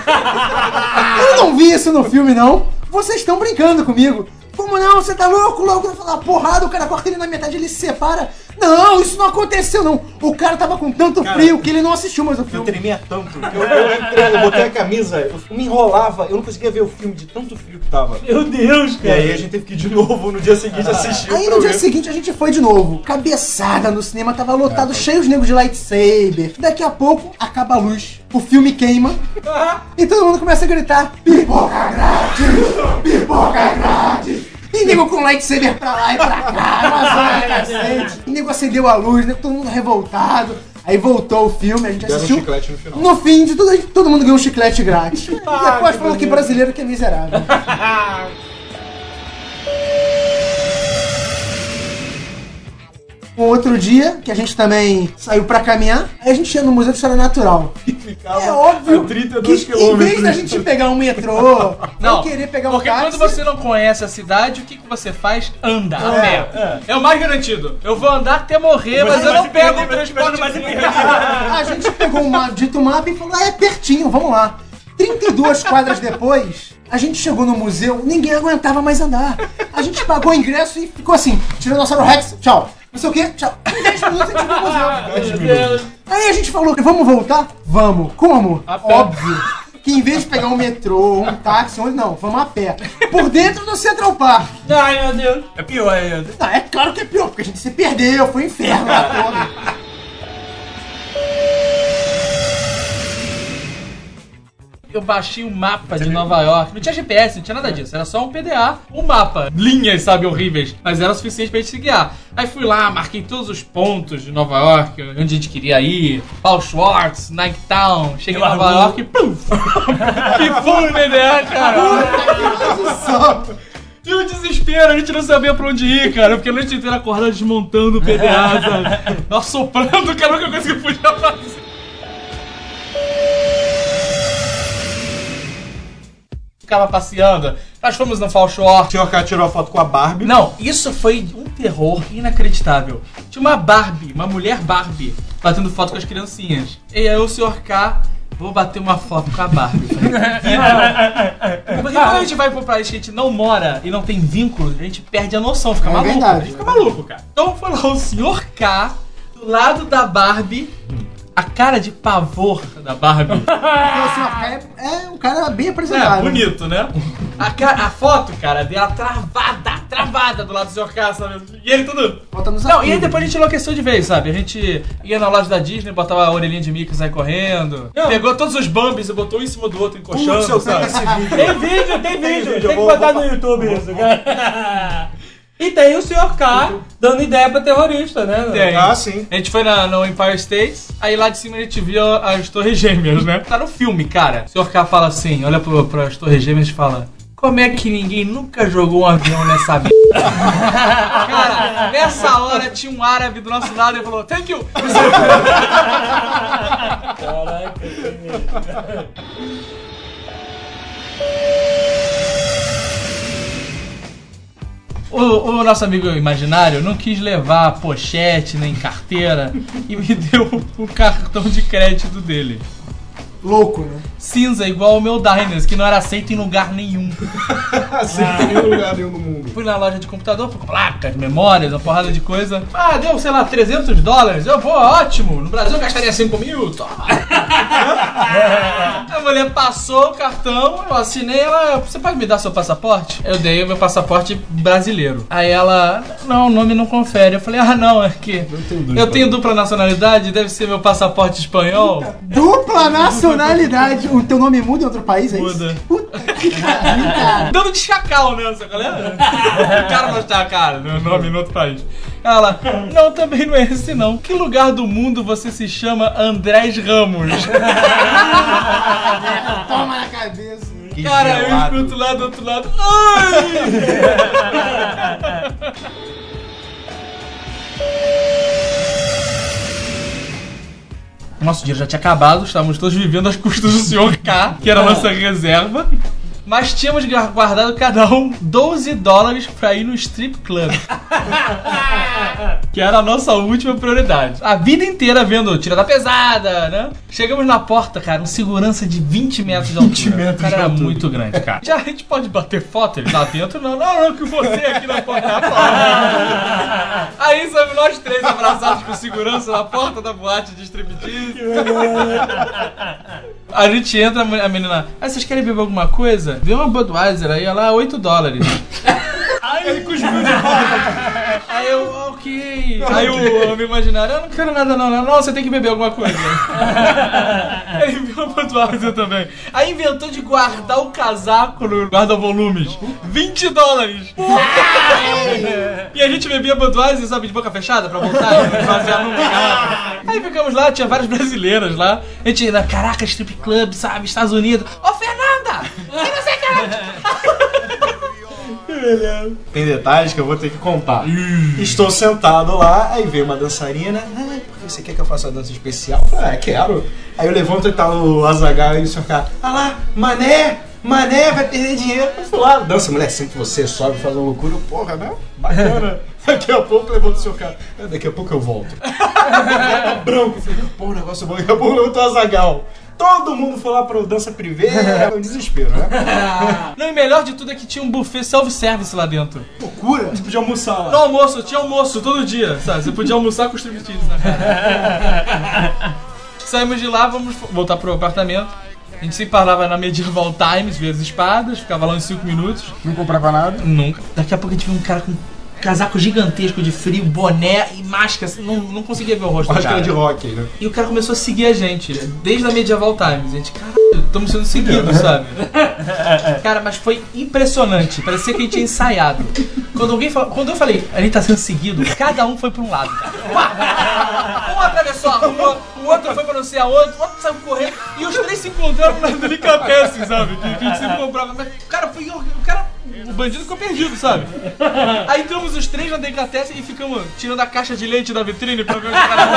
Eu não vi isso no filme, não. Vocês estão brincando comigo. Como não? Você tá louco? Louco? Vai falar porrada, o cara corta ele na metade, ele se separa. Não, isso não aconteceu, não. O cara tava com tanto frio que ele não assistiu mais o Eu filme. tremia tanto. Eu, eu, entrei, eu botei a camisa, eu me enrolava, eu não conseguia ver o filme de tanto frio que tava. Meu Deus, E cara. aí a gente teve que ir de novo no dia seguinte assistir Aí no dia programa. seguinte a gente foi de novo. Cabeçada no cinema, tava lotado, cheio de negros de lightsaber. Daqui a pouco acaba a luz, o filme queima e todo mundo começa a gritar: Pipoca grátis! Pipoca grátis! E nego com lightsaber pra lá e pra cá, cacete. E nego acendeu a luz, nego, todo mundo revoltado. Aí voltou o filme, a gente Deram um assistiu. chiclete no final. No fim de tudo, todo mundo ganhou um chiclete grátis. e Ah, depois falou que brasileiro que é miserável. Um outro dia, que a gente também saiu pra caminhar, aí a gente ia no Museu de História Natural. Ficava É óbvio a 32 que em vez da gente pegar um metrô, Não, querer pegar um porque táxi... quando você não conhece a cidade, o que, que você faz? Anda a É, pé. É. o mais garantido. Eu vou andar até morrer, mas, eu não pego o transporte A gente pegou um dito mapa e falou, ah, é pertinho, vamos lá. 32 quadras depois, a gente chegou no museu, ninguém aguentava mais andar. A gente pagou o ingresso e ficou assim, Tiranossauro Rex, tchau. Não sei o quê, tchau. Em 10 minutos a gente foi pro museu. Dez minutos. Aí a gente falou, vamos voltar? Vamos. Como? A pé. Óbvio. Que em vez de pegar um metrô, um táxi, onde não, vamos a pé. Por dentro do Central Park. Ai, meu Deus. É pior ainda. Ah, é claro que é pior, porque a gente se perdeu, foi um inferno lá todo. Eu baixei o mapa de Nova York. Não tinha GPS, não tinha nada disso. Era só um PDA, um mapa. Linhas, sabe, horríveis. Mas era o suficiente pra gente se guiar. Aí fui lá, marquei todos os pontos de Nova York, onde a gente queria ir. Paul Schwartz, Nighttown. Cheguei em Nova York e pum! e foi o PDA, cara. E o desespero, a gente não sabia pra onde ir, cara. Porque a noite inteira acordada desmontando o PDA, sabe? Nós soprando, que era a única coisa que eu podia fazer. Ficava passeando. Nós fomos no Fall Short. O senhor K tirou a foto com a Barbie. Não, isso foi um terror inacreditável. Tinha uma Barbie, uma mulher Barbie, batendo foto com as criancinhas. E aí o senhor K, vou bater uma foto com a Barbie. Porque quando a gente vai pro país que a gente não mora e não tem vínculo, a gente perde a noção, fica É maluco. verdade. A gente fica maluco, cara. Então foi lá o senhor K, do lado da Barbie, a cara de pavor da Barbie. K é, é um cara bem É, apresentável. bonito, né? A, ca- a foto, cara, dela travada, travada do lado do Sr. K, sabe? E ele tudo. Bota nos Não, e aí depois a gente enlouqueceu de vez, sabe? A gente ia na loja da Disney, botava a orelhinha de Mickey saia correndo. Pegou todos os Bambis e botou um em cima do outro, encoxando, Putz, sabe? esse vídeo. Tem vídeo, tem vídeo. Tem que botar no YouTube isso, cara. E tem o Sr. K dando ideia pra terrorista, né? Tem. Ah, sim. A gente foi na, no Empire State, aí lá de cima a gente viu as torres gêmeas, né? Tá no filme, cara. O Sr. K fala assim, olha pro, pras torres gêmeas e fala... Como é que ninguém nunca jogou um avião nessa merda? Cara, nessa hora tinha um árabe do nosso lado e falou, thank you! Caraca, que O, o nosso amigo imaginário não quis levar pochete nem carteira e me deu o cartão de crédito dele. Louco, né? Cinza, igual o meu Diners, que não era aceito em lugar nenhum. Assim, em nenhum lugar nenhum no mundo. Fui na loja de computador, fui com placas, memórias, uma porrada de coisa. Ah, deu, sei lá, 300 dólares. Eu, pô, ótimo. No Brasil eu gastaria 5 mil. Toma. A mulher passou o cartão, eu assinei, ela, você pode me dar seu passaporte? Eu dei o meu passaporte brasileiro. Aí ela, não, o nome não confere. Eu falei, ah, não, é que eu tenho dupla nacionalidade, deve ser meu passaporte espanhol. Dupla nacionalidade. O teu nome muda em outro país, é isso? Muda. Puta que pariu, cara. Dando de chacal, né? Essa galera? O cara não está cara, meu nome em outro país. Ela, não, também não é esse não. Que lugar do mundo você se chama Andrés Ramos? Toma na cabeça. Cara, eu gelado. escuto lá do outro lado. Ai! Nosso dinheiro já tinha acabado, estávamos todos vivendo às custas do Sr. K, que era a nossa reserva. Mas tínhamos guardado cada um 12 dólares pra ir no strip club. que era a nossa última prioridade. A vida inteira vendo Tira da Pesada, né? Chegamos na porta, cara, um segurança de 20 metros de altura. 20 metros o cara de era altura. muito grande, cara. Já a gente pode bater foto ele lá dentro? Não, não, não, que você aqui na porta. Na porta. Aí somos nós três abraçados com segurança na porta da boate de striptease. A gente entra, a menina, ah, vocês querem beber alguma coisa? Vê uma Budweiser aí, ela 8 dólares. Ai, ele cuspiu de Aí eu, ok. Aí o homem imaginário, eu não quero nada não, não, não, você tem que beber alguma coisa. Ele viu a Budweiser também. Aí inventou de guardar o casaco no guarda-volumes. 20 dólares. e a gente bebia Budweiser, sabe, de boca fechada pra voltar e basear numa garrafa. Aí ficamos lá, tinha várias brasileiras lá. A gente, na caraca, strip club, sabe, Estados Unidos. Ô, Fernanda! Eu não sei era. Tem detalhes que eu vou ter que contar. Estou sentado lá, aí veio uma dançarina. Ah, porque você quer que eu faça uma dança especial? Eu falei, ah, quero. Aí eu levanto e tá o Azagal e o senhor cara, ah lá, mané, mané, vai perder dinheiro. Eu fui lá, dança, mulher, sempre você sobe, faz uma loucura. Porra, né? Bacana. Daqui a pouco levanta o seu cara. "Ah, Daqui a pouco eu volto. Branco, eu falei, pô, o negócio é bom. Daqui a pouco levanta o Azagal. Todo mundo foi lá pro dança privê, é um desespero, né? Não, e melhor de tudo é que tinha um buffet self-service lá dentro. Loucura. Você podia almoçar lá. No almoço, tinha almoço todo dia, sabe? Você podia almoçar com os striptease na cara. Saímos de lá, vamos voltar pro apartamento. A gente sempre parava na Medieval Times, ver as espadas, ficava lá uns 5 minutos. Não comprava nada. Nunca. Daqui a pouco a gente viu um cara com casaco gigantesco de frio, boné e máscara. assim, Não, não conseguia ver o rosto do Acho que cara. era de rock, né? E o cara começou a seguir a gente, desde a Medieval Times. A gente, caralho, estamos sendo seguidos, sabe? Cara, mas foi impressionante. Parecia que a gente tinha ensaiado. Quando alguém falou, quando eu falei, a gente tá sendo seguido, cada um foi pra um lado, cara. Um atravessou a rua, o outro foi pra não sei aonde, o outro saiu correndo, e os três se encontraram na delicatessen, sabe? Que, a gente sempre comprava. Mas, cara, foi o cara. O bandido ficou perdido, sabe? Aí entramos os três na delicatessen e ficamos tirando a caixa de leite da vitrine pra ver os caras.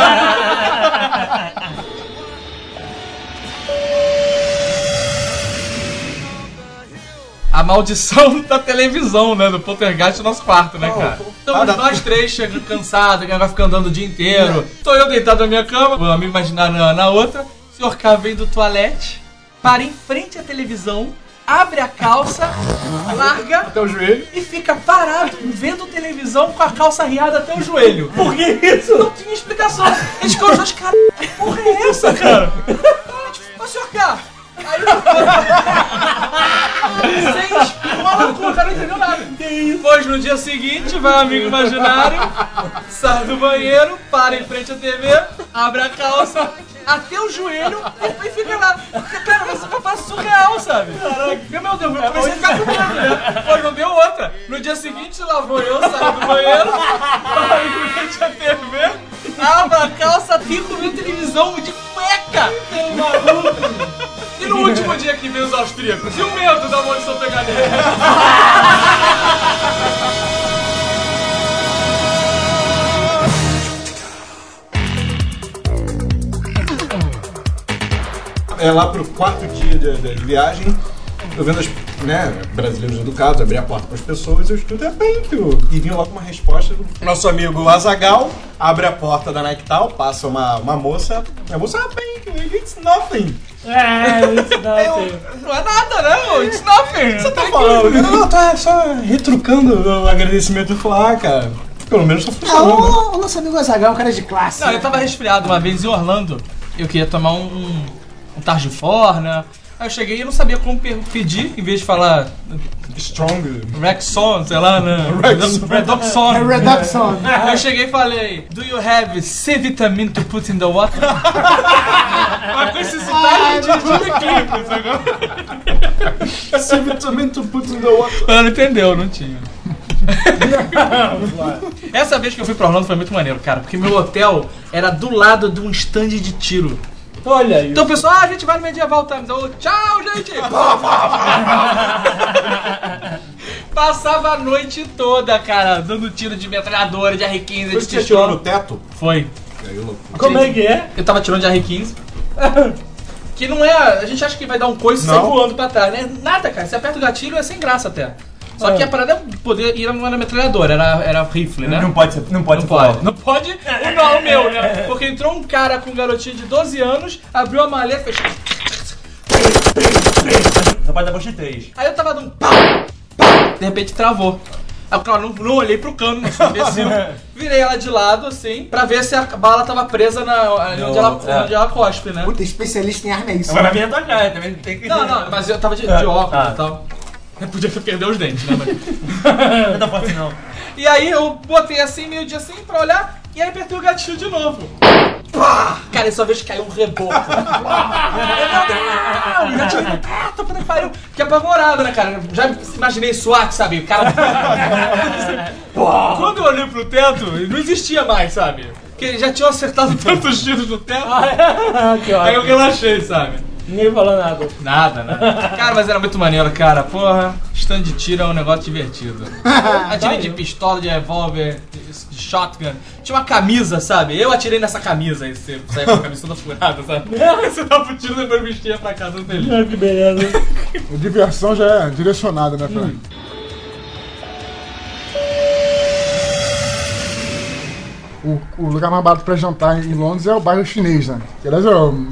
A maldição da televisão, né? Do poltergeist no nosso quarto, né, cara? Então, nós três chegando cansados, que vai ficar andando o dia inteiro. Tô eu deitado na minha cama, o amigo imaginário na, na outra. O senhor K vem do toalete, para em frente à televisão, abre a calça, larga Até o joelho. e fica parado vendo televisão com a calça riada até o joelho. Por que isso? Não tinha explicação. Gente ficou os dois, cara, que porra é essa, cara? Ô, senhor K, aí Sem o cara não entendeu nada. Pois no dia seguinte, vai o amigo imaginário, sai do banheiro, para em frente à TV, abre a calça. Até o joelho e fica lá. Cara, mas isso foi surreal, sabe? Caraca, meu Deus, eu comecei a ficar com medo, né? Não deu outra. No dia seguinte, lá vou eu, saio do banheiro, que veio os austríacos, e o medo da maldição pegadeira? É lá pro quarto dia de, de viagem, eu vendo as né, brasileiros educados, abrir a porta para as pessoas, eu escuto é you. E vinha logo uma resposta do nosso amigo Azagal, abre a porta da Nike Tal, passa uma, uma moça, e a moça, ah, you, it's nothing. É, não tem. Não é nada, não. It's nothing. Você tá falando? Não, tá só retrucando o agradecimento do ah, cara. Pelo menos tá Ah, funcionando. né? o, o nosso amigo Azagal é um cara de classe. Não, eu tava resfriado uma vez em Orlando. Eu queria tomar um, um, um Targifor, né? Aí eu cheguei e não sabia como pe- pedir, em vez de falar Strong. Rexon, sei lá, né? Redoxon. Redoxon. É Reduxon. Aí eu cheguei e falei, do you have C vitamin to put in the water? Mas com esse sotaque de, eclipse agora. Esse vitamento putz in the water. Ela não entendeu, não tinha. Essa vez que eu fui pra Orlando foi muito maneiro, cara, porque meu hotel era do lado de um stand de tiro. Olha aí. Então o pessoal, ah, a gente vai no Medieval Times. Eu, tchau, gente! Passava a noite toda, cara, dando tiro de metralhadora, de R15, de Você tirou no teto? Foi. Eu Como é que é? Eu tava tirando de R15. Que não é. A gente acha que vai dar um coice e sai Não. voando pra trás, né? Nada, cara. Você aperta o gatilho é sem graça até. Só que a parada é poder ir não era metralhadora, era, era rifle, né? Não pode ser, não pode Não ser pode. Não pode o, não, o meu, né? Porque entrou um cara com um garotinho de 12 anos, abriu a maleta, fechou. Só pode dar de três. Aí eu tava dando pau, pau, de repente travou. Aí, claro, não, não olhei pro cano, não sou imbecil. Virei ela de lado, assim, pra ver se a bala tava presa na, ali onde, ela, é. onde ela cospe, né? Puta, especialista em arma é isso. Agora vai vir a tua cara, também tem que. Não, não, mas eu tava de, de óculos ah. e tal. Podia perder os dentes, né? Mas... Não é tão forte não. E aí eu botei assim, meio dia assim, pra olhar, e aí apertei o gatilho de novo. Pá! Cara, eu só vejo que caiu um reboco. Eu! Já tive. Ah, tô puta que pariu. Fiquei apavorado, né, cara? Já imaginei SWAT, sabe? O cara. Quando eu olhei pro teto, não existia mais, sabe? Porque já tinham acertado tantos tiros no teto. que Aí eu relaxei, sabe? Ninguém falou nada. Nada, né? Cara, mas era muito maneiro, cara. Porra, stand de tiro é um negócio divertido. Atirei de pistola, de revólver, de shotgun. Tinha uma camisa, sabe? Eu atirei nessa camisa aí, você saia com a camisa toda furada, sabe? Você dava pro tiro e depois vestia pra casa dele. Ah, que beleza. A diversão já é direcionada, né, Fran? O, o lugar mais barato pra jantar em Londres é o bairro chinês, né? Que, aliás, é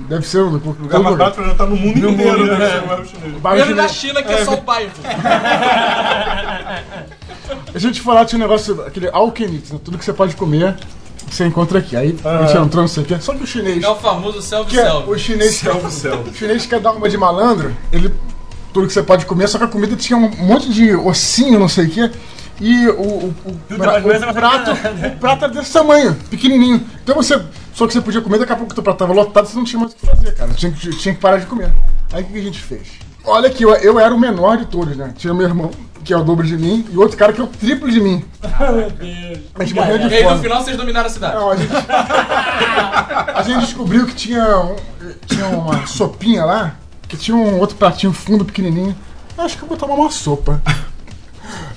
deve ser o lugar O lugar mais barato pra jantar no mundo No inteiro, mundo, deve é. ser o bairro chinês. O bairro chinês. China, que é, só o bairro. A gente foi lá, tinha um negócio, aquele alquenix, né? tudo que você pode comer, você encontra aqui. Aí a gente entrou, não sei o quê. Só que o chinês. É o famoso que é, o self-self. chinês o chinês quer dar uma de malandro, ele. Tudo que você pode comer, só que a comida tinha um monte de ossinho, não sei o quê. E o, o, o, pra- comer, você o prato, o prato era desse tamanho, pequenininho. Então você. Só que você podia comer, daqui a pouco o teu prato tava lotado, você não tinha mais o que fazer, cara. Tinha que, tinha que parar de comer. Aí o que que a gente fez? Olha que eu, eu era o menor de todos, né? Tinha meu irmão, que é o dobro de mim, e outro cara que é o triplo de mim. Ah, meu Deus. A gente morreu de E aí, no fome. final, vocês dominaram a cidade. Não, a gente, a gente descobriu que tinha, um- tinha uma sopinha lá, que tinha um outro pratinho fundo pequenininho. Acho que eu vou tomar uma sopa.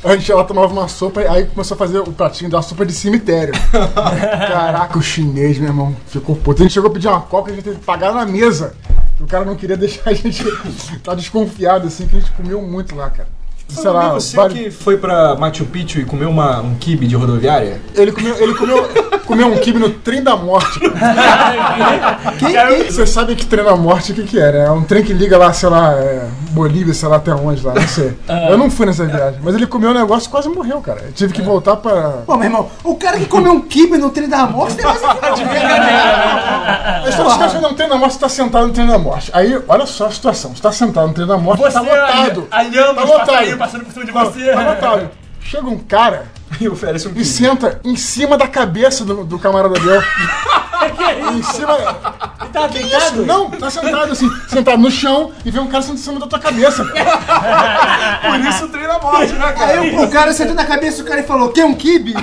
A gente ela tomava uma sopa e aí começou a fazer o pratinho da sopa de cemitério. Caraca, o chinês, meu irmão, ficou puto. A gente chegou a pedir uma coca e a gente teve que pagar na mesa. O cara não queria deixar a gente tá desconfiado, assim, que a gente comeu muito lá, cara. Sei lá, você que foi pra Machu Picchu e comeu uma, um kibe de rodoviária? Ele comeu, ele comeu, comeu um kibe no trem da morte. Quem, Você sabe que trem da morte o que, que era? É um trem que liga lá, sei lá, é, Bolívia, sei lá até onde lá, não sei. Eu não fui nessa viagem, mas ele comeu um negócio e quase morreu, cara. Eu tive que voltar pra. Pô, meu irmão, o cara que comeu um kibe no trem da morte tem mais aqui não. A história dos caras que não trem da morte, você tá sentado no trem da morte. Aí, olha só a situação: você tá sentado no trem da morte, Você tá lotado. alhando Tá os lotado. Passando por cima de você. Tá lotado. Chega um cara E oferece um e senta em cima da cabeça do, do camarada dele. em cima. Tá Que isso? deitado? Não, tá sentado assim, sentado no chão e vem um cara sentado em cima da tua cabeça. Por isso o trem da morte, né, cara? Aí o, o cara sentou na cabeça do cara e falou: Quer um kibe?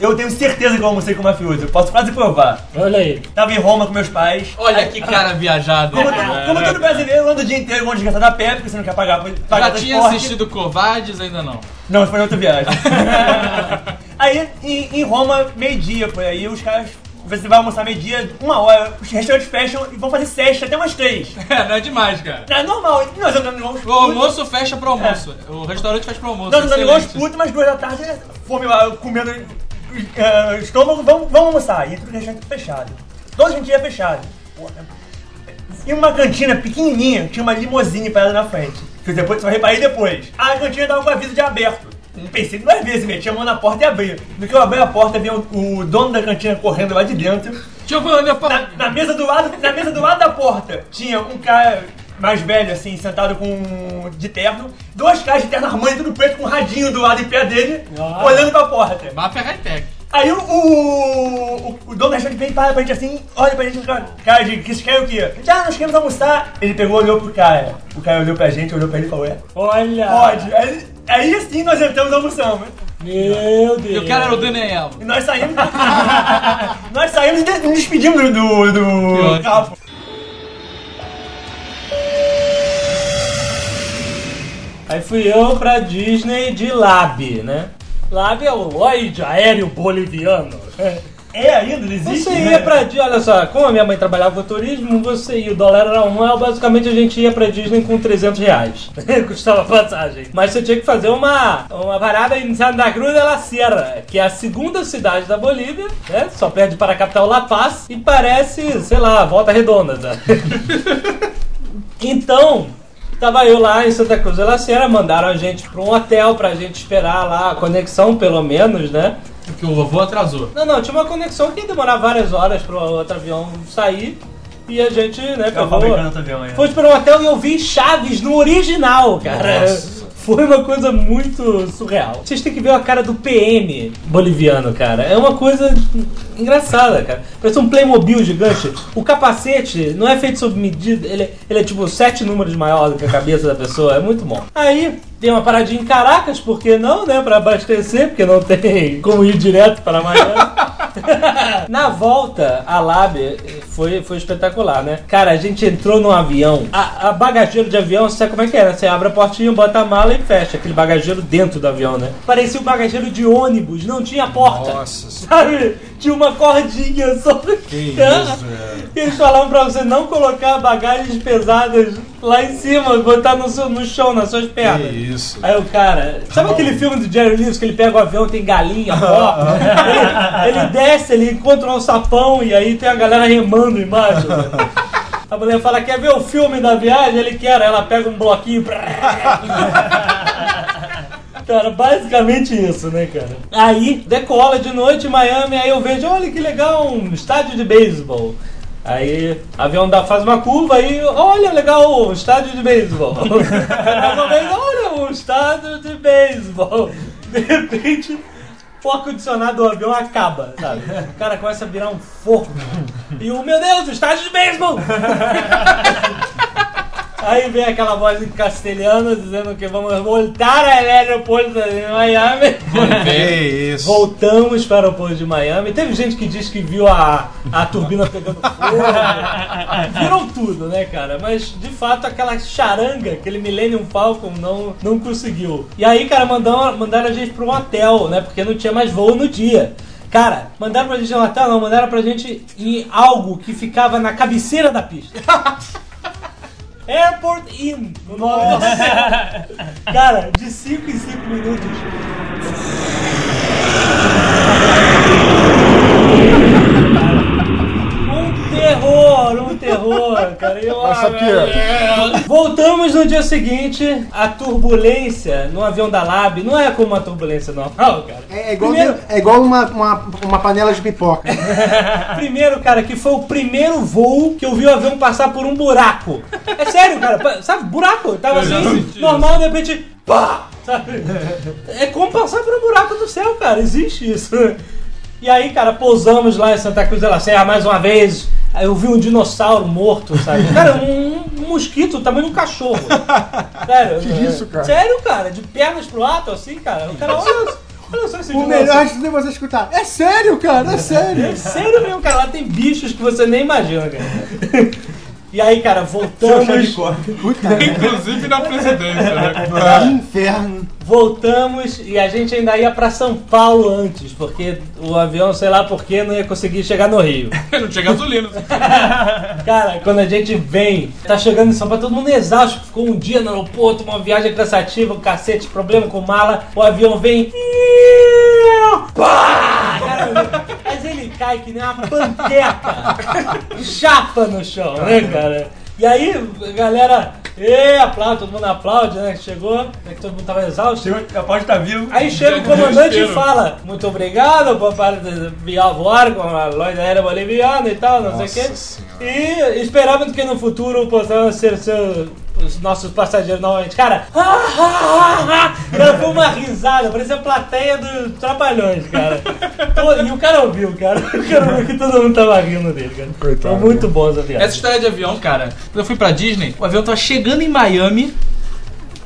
Eu tenho certeza que eu almocei com mafioso. Eu posso quase provar. Olha aí. Tava em Roma com meus pais. Olha que cara viajado. Como, É, como todo brasileiro, anda o dia inteiro um desgraçado a pé, porque você não quer pagar, pagar Já tinha assistido Covardes, ainda não. Não, foi outra viagem. aí, em, em Roma, meio-dia, por aí, os caras. Você vai almoçar meio-dia, uma hora, os restaurantes fecham e vão fazer sexta até umas três. É, não é demais, cara. É normal, nós igual uns O almoço fecha pro almoço. O restaurante fecha pro almoço. Nós uns excelente. putos, mas duas da tarde, fome lá, comendo eh, estômago, vamos, vamos almoçar. E tudo restaurante fechado. Toda a gente ia fechado. Porra. E uma cantina pequenininha, tinha uma limousine parada na frente. Que depois, só reparei depois. A cantina tava com aviso de aberto. Pensei duas vezes, metia a mão na porta e abria. No que eu abri a porta, vinha o, o dono da cantina correndo lá de dentro. Giovanni, Na, na mesa do lado, na mesa do lado da porta tinha um cara mais velho, assim, sentado com de terno, dois caras de terno armando tudo preto com um radinho do lado em pé dele, Ah. olhando pra porta. Máfia high-tech. Aí o, o, o, dono da restaurante veio e para pra gente assim, olha pra gente, cara, cara de que vocês querem o quê? A gente, ah, nós queremos almoçar. Ele pegou, olhou pro cara. O cara olhou pra gente, olhou pra ele e falou, é, Olha. pode. Aí, aí sim nós entramos almoçamos. Meu E Deus. o cara era o Daniel. E nós saímos. nós saímos e nos despedimos do, do, do carro. Aí fui eu pra Disney de Lab, né? Lab é o Lloyd Aéreo Boliviano. É ainda, não existe? Você ia pra Disney, olha só, como a minha mãe trabalhava com turismo, você ia, o dólar era um real, basicamente a gente ia pra Disney com 300 reais. Custava passagem. Mas você tinha que fazer uma, uma parada em Santa Cruz de la Sierra, que é a segunda cidade da Bolívia, né? Só perde para a capital La Paz e parece, sei lá, volta redonda, tá? Então, tava eu lá em Santa Cruz de la Sierra, mandaram a gente pra um hotel pra gente esperar lá a conexão, pelo menos, né? Porque o vovô atrasou. Não, não, tinha uma conexão que ia demorar várias horas pro outro avião sair. E a gente, né, É o pegou... aí. Foi para um hotel e eu vi Chaves no original, cara. Foi uma coisa muito surreal. Vocês têm que ver a cara do PM boliviano, cara. É uma coisa engraçada, cara. Parece um Playmobil gigante. O capacete não é feito sob medida, ele, é- ele é tipo sete números maior do que a cabeça da pessoa. É muito bom. Aí, tem uma paradinha em Caracas, por que não, né? Pra abastecer, porque não tem como ir direto para Miami. Na volta, a Lab foi, foi espetacular, né? Cara, a gente entrou num avião. A, a bagageiro de avião, você sabe como é que é, né? Você abre a portinha, bota a mala e fecha. Aquele bagageiro dentro do avião, né? Parecia um bagageiro de ônibus, não tinha porta. Nossa Sabe? Tinha uma cordinha só. Que isso. Eles falavam pra você não colocar bagagens pesadas lá em cima, botar no, seu, no chão, nas suas pernas. Que isso. Aí o cara. Sabe aquele filme do Jerry Lewis que ele pega o avião, tem galinha, porco? ele, ele desce, ele encontra um sapão e aí tem a galera remando embaixo. A mulher fala, quer ver o filme da viagem? Ele quer, ela pega um bloquinho. Cara, basicamente isso, né, cara? Aí, decola de noite em Miami, aí eu vejo, olha que legal, um estádio de beisebol. Aí, avião dá, faz uma curva aí, olha, legal, um estádio de beisebol. Olha, um estádio de beisebol. De repente, o ar-condicionado do avião acaba, sabe? O cara começa a virar um forno. E o, meu Deus, estádio de beisebol! Aí vem aquela voz em castelhano dizendo que vamos voltar ao aeroporto de Miami. Isso. Voltamos para o aeroporto de Miami. Teve gente que diz que viu a, a turbina pegando fogo. Viram tudo, né, cara? Mas de fato aquela charanga, aquele Millennium Falcon não, não conseguiu. E aí, cara, mandaram, mandaram a gente para um hotel, né? Porque não tinha mais voo no dia. Cara, mandaram pra gente no hotel, não, mandaram pra gente em algo que ficava na cabeceira da pista. Airport Inn, o nome do hotel. Cara, de 5 em 5 minutos. É? Deus. Voltamos no dia seguinte. A turbulência no avião da Lab não é como uma turbulência normal, cara. É igual, Primeiro- é igual uma, uma, uma panela de pipoca. Primeiro, cara, que foi o primeiro voo que eu vi o avião passar por um buraco. É sério, cara. Sabe, buraco? Tava assim, normal, de repente, pá! Sabe? É como passar por um buraco do céu, cara. Existe isso. E aí, cara, pousamos lá em Santa Cruz da Serra mais uma vez. Aí eu vi um dinossauro morto, sabe? Cara, um, um mosquito, o tamanho de um cachorro. Sério. Que isso, cara? Sério, cara. De pernas pro alto, assim, cara. O cara, olha, olha só esse O dinossauro. melhor de tudo é você escutar. É sério, cara, é sério. É sério mesmo, cara. Lá tem bichos que você nem imagina, cara. E aí, cara, voltamos. Inclusive na presidência, né? Que inferno. Voltamos e a gente ainda ia pra São Paulo antes, porque o avião, sei lá porquê, não ia conseguir chegar no Rio. Não tinha gasolina. Cara, quando a gente vem, tá chegando em São Paulo, todo mundo exausto, ficou um dia no aeroporto, uma viagem cansativa, um cacete, problema com mala, o avião vem. Pá! Cara, mas ele cai que nem uma panqueca. Chapa no chão, né, cara? E aí, galera, e aplaude, todo mundo aplaude, né? Chegou, né, que todo mundo tava exausto. A pode estar vivo. Aí chega o comandante e fala: Muito obrigado por para voar com a loja aérea boliviana e tal, não sei o quê. E esperamos que no futuro possamos ser seu- os nossos passageiros novamente. Cara, cara, foi uma risada, parecia a plateia dos Trapalhões, cara. E o cara ouviu, cara. O cara ouviu que todo mundo tava rindo dele, cara. Coitado. Muito bom essa viagem. Essa história de avião, cara, quando eu fui pra Disney, o avião tava chegando em Miami,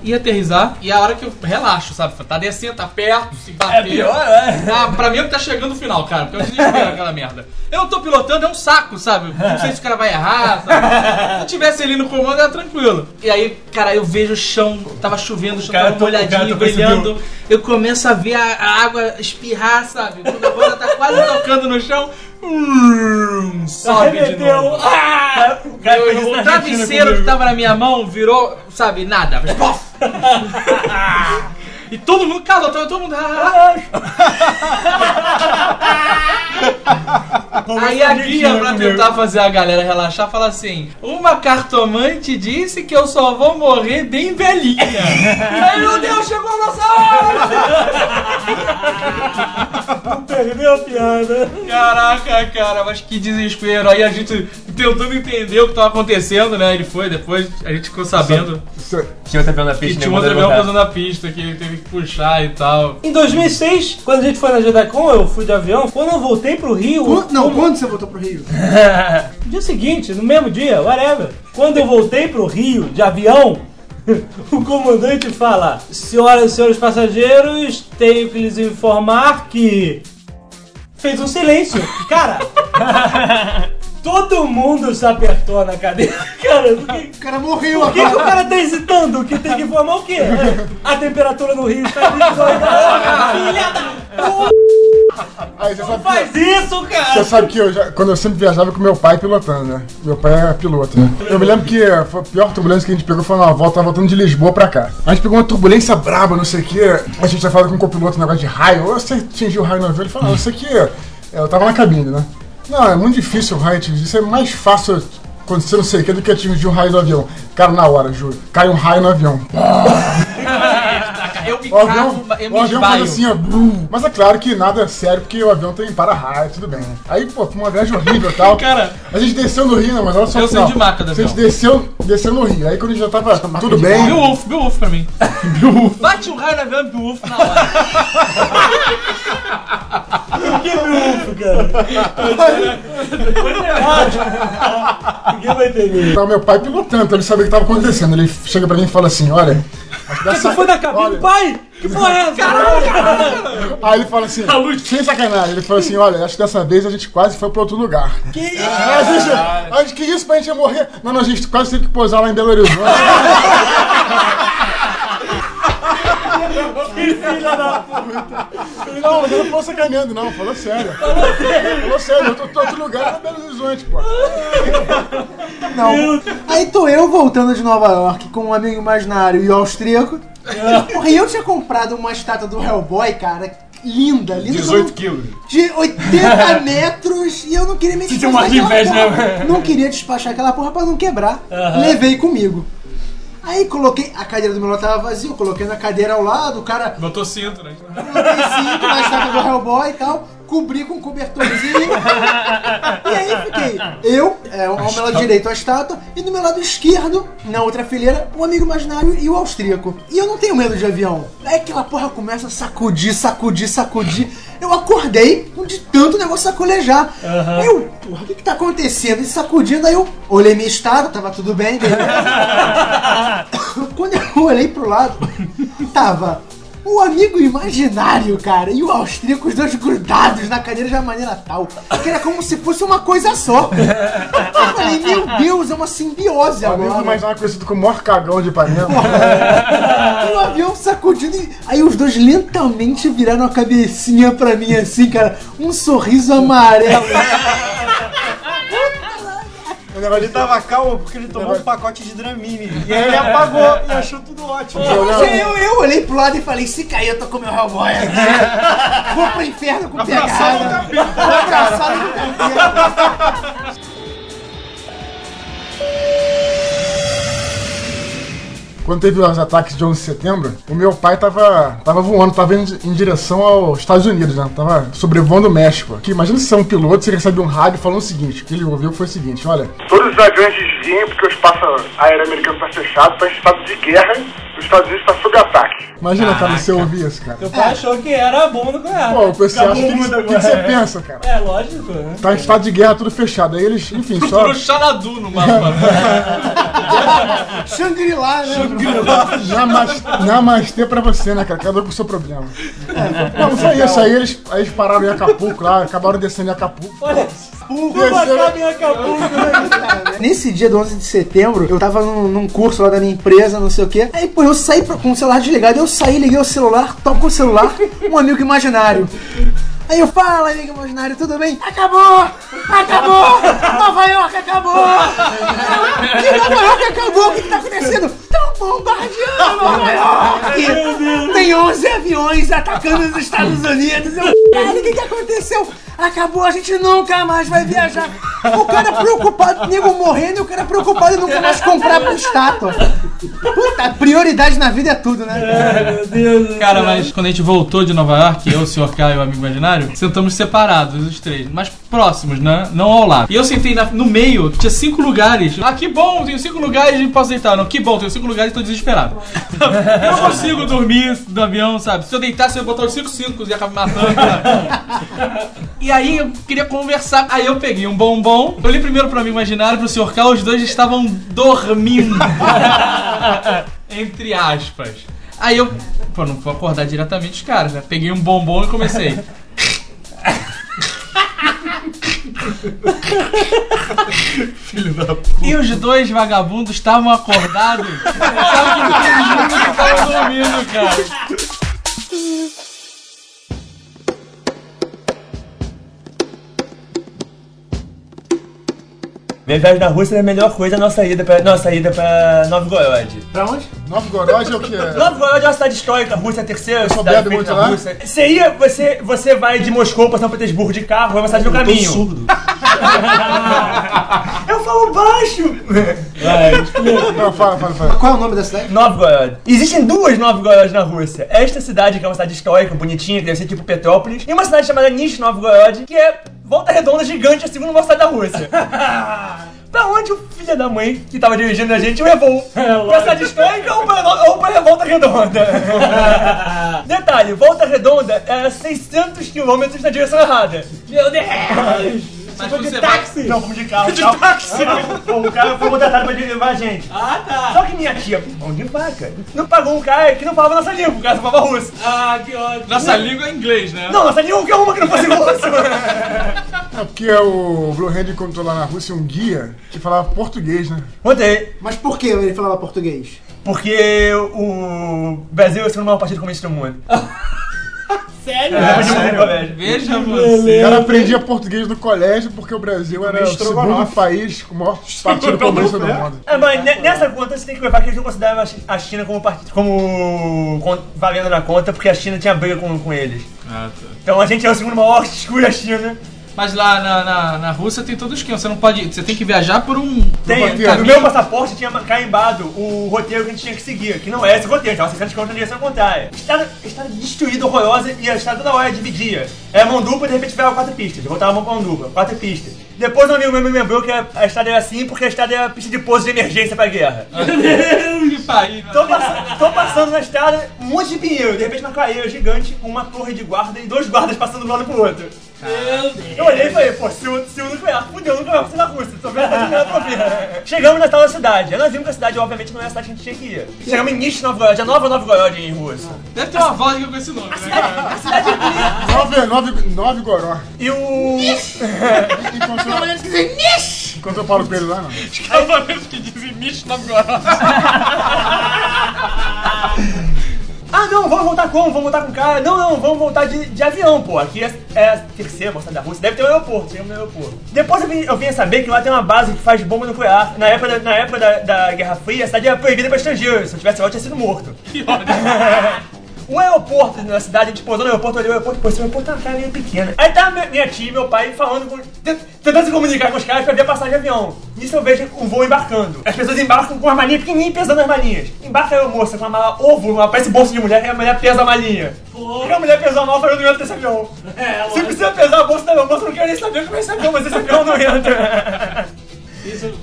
ia aterrissar, e é a hora que eu relaxo, sabe? Tá descendo, tá perto, se bater. É pior, é. Ah, pra mim é que tá chegando o final, cara, porque eu desespero aquela merda. Eu não tô pilotando, é um saco, sabe? Não sei se o cara vai errar, sabe? Se eu tivesse ali no comando, era tranquilo. E aí, cara, eu vejo o chão, tava chovendo, o chão cara tava molhadinho, brilhando. Eu começo a ver a, a água espirrar, sabe? Quando a bola tá quase tocando no chão, hum, sobe de Arremeteu. novo. Ah! O cara fez isso O travesseiro que tava na minha mão virou, sabe, nada. Mas! e todo mundo calou, tava todo mundo. "Ah". Aí a guia, pra tentar fazer a galera relaxar, fala assim: Uma cartomante disse que eu só vou morrer bem velhinha. Ai meu Deus, chegou a nossa hora! Perdeu a piada. Caraca, cara, mas que desespero. Aí a gente tentando entender o que tava acontecendo, né? Ele foi, depois a gente ficou sabendo Tinha outro avião na que pista, tinha né? passando na pista, que ele teve que puxar e tal. Em 2006, quando a gente foi na JediCon, eu fui de avião. Quando eu voltei pro Rio. Quando- não, como- quando você voltou pro Rio? No dia seguinte, no mesmo dia, whatever. Quando eu voltei pro Rio de avião, o comandante fala: Senhoras e senhores passageiros, tenho que lhes informar que. Fez um silêncio. Cara, todo mundo se apertou na cadeira. Cara, por que, O cara morreu por que, que o cara tá hesitando? Que tem que informar o quê? A temperatura no Rio está 22 graus. Filha da. Aí, você sabe Faz que, isso, cara! você sabe que eu já, quando eu sempre viajava com meu pai pilotando, né? Meu pai é piloto, né? Eu me lembro que foi a pior turbulência que a gente pegou foi uma volta, tava voltando de Lisboa pra cá. A gente pegou uma turbulência braba, não sei o que. A gente já falado com o copiloto um negócio de raio. Você atingiu o raio no avião? Ele falou, não, isso aqui. é, Eu tava na cabine, né? Não, é muito difícil o raio atingir. Isso é mais fácil acontecer não sei o que do que atingir um raio no avião. Cara, na hora, juro. Cai um raio no avião. O avião, eu o avião faz assim, ó. brum. Mas é claro que nada é sério, porque o avião tem para-raio, tudo bem. né? Aí, pô, foi uma viagem horrível e tal. Cara, A gente desceu no Rio, né? Mas olha só Eu sei final. de maca do A gente avião. desceu, desceu no Rio. Aí quando a gente já tava tudo bem. Beowulf, Beowulf pra mim. Bate um raio no avião e Beowulf na hora. É. Ninguém vai entender. Tava meu pai pilotando, então ele sabia o que tava acontecendo. Ele chega pra mim e fala assim: olha. acho que Você dessa- foi na cabine, olha, pai? Que porra é essa? Aí ele fala assim, sem sacanagem, ele falou assim, olha, acho que dessa vez a gente quase foi pra outro lugar. Que isso? A gente, a gente, que isso pra gente ia morrer? Não, não, a gente quase teve que posar lá em Belo Horizonte. Não, mas ele não falou sacaneando, não, falou sério. Falou sério, eu tô em outro lugar, é Belo Horizonte, pô. Não. Aí tô eu voltando de Nova York com um amigo imaginário e o austríaco. Porra, e eu tinha comprado uma estátua do Hellboy, cara. Linda, linda. 18 quilos. De 80 metros e eu não queria me tinha uma despachar aquela inveja, porra. né? Não queria despachar aquela porra pra não quebrar. Levei comigo. Aí coloquei, a cadeira do meu lado tava vazia, eu coloquei na cadeira ao lado, o cara Botou cinto, né? coloquei cinto na estátua do Hellboy e tal, cobri com um cobertorzinho. e aí fiquei, eu, é, ao meu lado direito a estátua, e do meu lado esquerdo, na outra fileira, o amigo imaginário e o austríaco. E eu não tenho medo de avião. Aí aquela porra começa a sacudir, sacudir, sacudir. Eu acordei de tanto negócio sacolejar. Aí eu, porra, o que que tá acontecendo? E sacudindo, aí eu olhei minha estátua, tava tudo bem. Quando eu olhei pro lado, tava o amigo imaginário, cara, e o austríaco, os dois grudados na cadeira de uma maneira tal, que era como se fosse uma coisa só. Eu falei, meu Deus, é uma simbiose O amigo agora. imaginário conhecido como o maior cagão de Ipanema. E o avião sacudindo. e- Aí os dois lentamente viraram a cabecinha pra mim, assim, cara. Um sorriso amarelo. Ele de tava calmo porque ele tomou um pacote de Dramine. E aí ele apagou e achou tudo ótimo. Eu, eu olhei pro lado e falei, se cair eu tô com meu Hellboy aqui. Vou pro inferno com pegada. Vou abraçado no capeta. Quando teve os ataques de 11 de setembro, o meu pai tava, tava voando, tava indo em direção aos Estados Unidos, né? Tava sobrevoando o México. Que imagina se você é um piloto, você recebe um rádio falando o seguinte: o que ele ouviu foi o seguinte: olha, Todos os aviões desviem porque o espaço aéreo americano está fechado, está em estado de guerra, os Estados Unidos está sob ataque. imagina, cara, você ouvir isso, cara. Teu pai achou que era a bomba nuclear. Pô, o pessoal, o que, você pensa, cara? É, lógico. né? Tá em estado de guerra, tudo fechado. Aí eles, enfim, só. Procurou Xanadu no mapa. Shangri-La, né? Namas- Namastê pra você, né, cara? Cada um com o seu problema. Não, foi isso. Aí eles, aí eles pararam em Acapulco lá, acabaram descendo em Acapulco. Olha, Desceram- acaba em Acapulco, né? Nesse dia do 11 de setembro, eu tava num, num curso lá da minha empresa, não sei o quê. Aí, pô, eu saí pra- com o celular desligado. Eu saí, liguei o celular, toco o celular, um amigo imaginário. Aí eu falo, amigo imaginário, tudo bem? Acabou! Acabou! Nova York acabou! Que Nova York acabou? O que que tá acontecendo? Estão bombardeando Nova York! Tem 11 aviões atacando os Estados Unidos! Eu, cara, o que que aconteceu? Acabou, a gente nunca mais vai viajar! O cara preocupado, nego morrendo e o cara preocupado em nunca mais comprar pra estátua! Puta, prioridade na vida é tudo, né? Meu Deus. Cara, mas quando a gente voltou de Nova York, eu, o Sr. Caio e o amigo imaginário, sentamos separados, os três, mas próximos, né? Não ao lado. E eu sentei na- no meio, tinha cinco lugares. Ah, que bom, tenho cinco lugares e posso deitar. Não, que bom, tenho cinco lugares e tô desesperado. Eu não consigo dormir no avião, sabe? Se eu deitasse, eu ia botar os cinco cinco e acaba me matando. E aí eu queria conversar. Aí eu peguei um bombom, olhei primeiro pro amigo imaginário, pro Sr. Caio, os dois estavam dormindo. Entre aspas. Aí eu, pô, não vou acordar diretamente os caras, né? Peguei um bombom e comecei. E os dois vagabundos estavam acordados. Estavam estavam dormindo, cara. Minha viagem na Rússia é a melhor coisa, a nossa ida pra, nossa ida pra Novgorod. Pra onde? Novgorod é o que? Novgorod é uma cidade histórica, a Rússia é a terceira cidade feita na lá? Rússia. Você ia, você, você vai de Moscou pra São Petersburgo de carro, é uma cidade no caminho. surdo. Eu falo baixo! Não, fala, fala, fala. Qual é o nome da cidade? Novgorod. Existem duas Novgorod na Rússia. Esta cidade, que é uma cidade histórica, bonitinha, que deve ser tipo Petrópolis, e uma cidade chamada Nizhny Novgorod, que é volta redonda gigante, a segunda maior cidade da Rússia. pra onde o filho da mãe que tava dirigindo a gente levou? pra cidade histórica ou pra, ou pra Volta Redonda? Detalhe, Volta Redonda era 600 km na direção errada. Meu Deus! Mas Foi de você táxi! Não, fomos de carro. De táxi! O cara foi contratado pra levar a gente. Ah, tá. Só que minha tia, mão de vaca, não pagou um cara que não falava nossa língua, o cara só falava russo. Ah, que ótimo. Nossa língua é inglês, né? Não, nossa língua é uma que não fosse russo. É porque o Blue Hand encontrou lá na Rússia um guia que falava português, né? Contei. Mas por que ele falava português? Porque o Brasil é o segundo maior partido comunista do mundo. Sério? É, depois de um colégio. Veja O você. cara aprendia português no colégio porque o Brasil era o segundo país com o maior partido comunista do mundo. É, mas ne- nessa conta você tem que levar que eles não consideravam a Chi- a China como, part... como con- valendo na conta, porque a China tinha briga com, com eles. Ah, tá. Então a gente é o segundo maior que exclui a China. Mas lá na, na, na Rússia tem todo o esquema. Você não pode. Você tem que viajar por um. Tem, um no meu passaporte tinha carimbado o roteiro que a gente tinha que seguir, que não é esse roteiro, tava 600 km na direção contrária. Estrada, estrada destruída, horrorosa, e a estrada toda hora dividia. Era mão dupla e de repente virava quatro pistas. Eu voltava mão dupla, quatro pistas. Depois um amigo meu me lembrou que a, a estrada era assim porque a estrada era pista de pouso de emergência pra guerra. que país, Tô, passa- tô passando na estrada, um monte de pinheiro, de repente uma clareira gigante uma torre de guarda e dois guardas passando de um lado pro outro. Eu olhei e falei, pô, se o, se o nuclear fudeu, o nuclear vai ser na Rússia. Tô vendo que não pra ver. Chegamos na tal da cidade. Aí nós vimos que a cidade, obviamente, não é a cidade que a gente tinha que ir. Chegamos em Nizhny Novgorod, a nova Novgorod em Rússia. Deve ter uma vodka com esse nome, né? cara? A cidade é bonita. Nove, nove, nove goró. E o... Encontrou, encontrou o Paulo Coelho lá, não? Os cavaleiros que dizem Mish Novgorod. Ah, não, vamos voltar como? Vamos voltar com o cara? Não, não, vamos voltar de, de avião, pô. Aqui é, é a terceira moçada da Rússia. Deve ter um aeroporto, chegamos no aeroporto. Depois eu vim, eu vim a saber que lá tem uma base que faz bomba nuclear. Na época, da, na época da, da Guerra Fria, a cidade era proibida pra estrangeiros. Se eu tivesse lá, eu tinha sido morto. O aeroporto na cidade, a gente pousou no aeroporto, olhei o aeroporto, pô, esse aeroporto tá uma meio pequena. Aí tava minha, minha tia e meu pai falando, com, tent- tentando se comunicar com os caras pra ver a passagem de avião. Nisso eu vejo um voo embarcando. As pessoas embarcam com uma malinha pequenininha pesando as malinhas. Embarca a moça com uma mala ovo, uma parece bolsa de mulher, e a mulher pesa a malinha. E a mulher pesou a mala, eu não entro nesse avião. Se precisa pesar a bolsa da minha moça, eu não quero nem saber como é esse avião, mas esse avião não entra. Isso.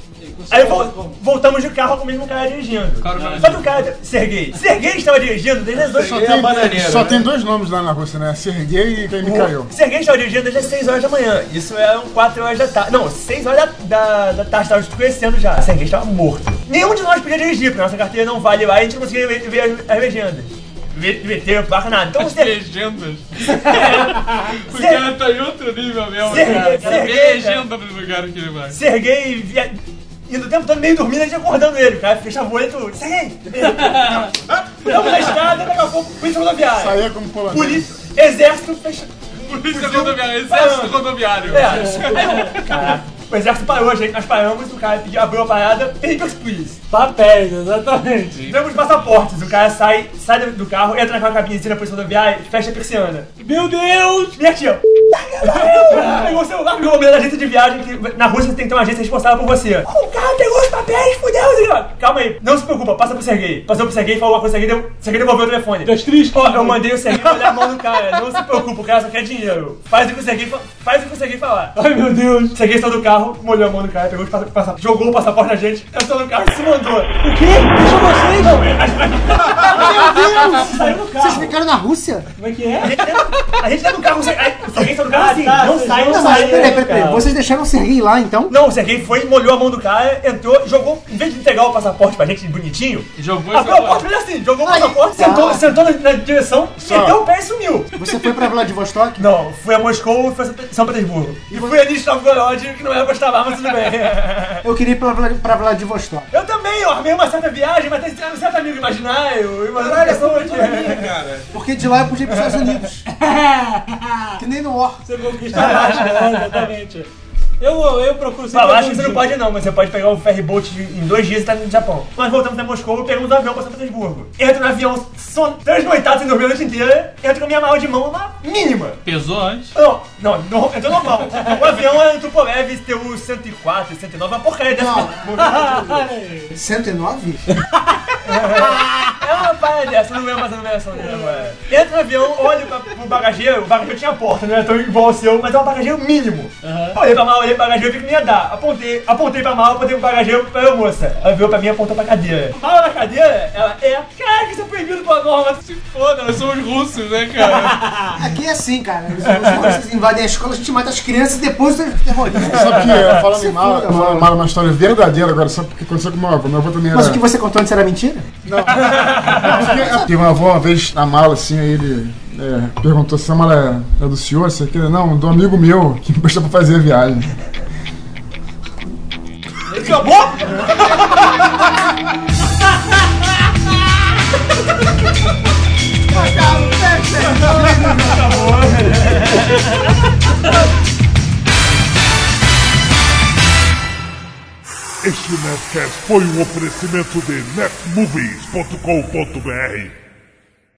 Aí vol- voltamos de carro com o mesmo cara dirigindo. Só que o cara, Serguei. Serguei estava dirigindo desde as 2 Só tem, só tem dois nomes lá na Rússia, né? Sergei e Mikhail. O Serguei estava dirigindo desde as 6 horas da manhã. Isso eram 4 horas da tarde. Não, 6 horas da, da, da tarde, estava escurecendo já. Serguei estava morto. Nenhum de nós podia dirigir, porque nossa carteira não vale lá e a gente não conseguia ver, ver as, as legendas. Tempo, barra nada. Então As Serguei. legendas. O Ser- cara tá em outro nível mesmo, Serguei, cara. Serguei, legenda lugares que ele vai. Serguei via... indo o tempo todo meio dormindo, a gente acordando ele. O cara fechava o olho e tudo. Estamos na estrada, daqui a pouco, polícia rodoviária. Saía como polonês. Polícia, exército, fecha... Polícia rodoviária, exército rodoviário. É, caraca, o exército parou, a gente, nós paramos, o cara pediu, abriu a parada, papers, please. Papéis, exatamente. Demos passaportes, o cara sai, sai do- carro, entra naquela cabinezinha da polícia rodoviária e fecha a persiana. Meu Deus! Minha tia, pegou o celular, pegou a mulher da agência de viagem, que na Rússia tem que ter uma agência responsável por você. O cara pegou os papéis, fudeu, assim. Calma aí, não se preocupa, passa pro Serguei. Passou pro Serguei, falou uma coisa, o Serguei, deu- Serguei devolveu o telefone. Das tristes. Ó, eu mandei o Serguei olhar a mão do cara, não se preocupa, o cara só quer dinheiro. Faz o que o Serguei, fa- faz o que o Serguei falar. Ai, meu Deus. O Serguei saiu do carro, molhou a mão do cara, pegou os passa- passa- jogou o passaporte na gente, entrou no carro e se mandou. O quê? Deixa vocês! Meu Deus! Saiu do carro. Vocês ficaram na Rússia? Como é que é? A gente dentro do carro, o o Serguei saiu do carro assim, tá, não sai, não sai. peraí, peraí, peraí. cara. Vocês deixaram o Serguei lá, então? Não, o Serguei foi, molhou a mão do cara, entrou, jogou, em vez de entregar o passaporte pra gente bonitinho, Jogou e abriu a porta, fez assim, jogou o passaporte, tá. sentou, sentou na, na direção, meteu o pé e sumiu. Você foi pra Vladivostok? Não, fui a Moscou e fui a São Petersburgo. E fui a Nizhny Novgorod, que não era lá, mas tudo bem. Eu queria ir pra, pra Vladivostok. Eu também, eu armei uma certa viagem, mas tem um certo amigo imaginário, e uma outra pessoa aqui. Porque de lá eu podia ir pros Estados Unidos. que nem no War. Você conquista a Alaska, é, exatamente. Eu, eu procuro sempre. Não, eu acho que você não dia. pode não, mas você pode pegar o ferry boat em dois dias e tá no Japão. Nós voltamos até Moscou, pegamos um avião pra São Petersburgo. Entro no avião, son... transnoitado sem dormir a noite inteira, entro com a minha mala de mão, uma mínima. Pesou antes. Não, não, não entrou normal. O avião é Tupolev, TU 104, 109, uma porcaria dessa. 109? É uma parada dessa, não lembro mais a numeração dele agora. Entro no avião, olho pra, pro bagageiro, o bagageiro tinha porta, não é tão igual ao seu, mas é um bagageiro mínimo. Olhei pra mala, olhei pro bagageiro, vi que não ia dar. Apontei, apontei pra mala, apontei pro bagageiro pra a moça. Ela virou pra mim e apontou pra cadeira. Mala na cadeira, ela é. Caraca, isso é proibido por norma. Se foda, nós somos russos, né, cara? Aqui é assim, cara. Os, os russos invadem a escola, a gente mata as crianças e depois os terroristas. Sabe que, é, falando em em mano. mala, uma história verdadeira agora, sabe o que aconteceu com meu avô? Meu avô também era... Mas o que você contou antes era mentira? Tem uma avó uma vez na mala, assim, aí ele é, perguntou se a mala é, é do senhor, você quer? Não, do amigo meu, que me prestou pra fazer a viagem. Acabou? Este Nerdcast foi um oferecimento de netmovies.com.br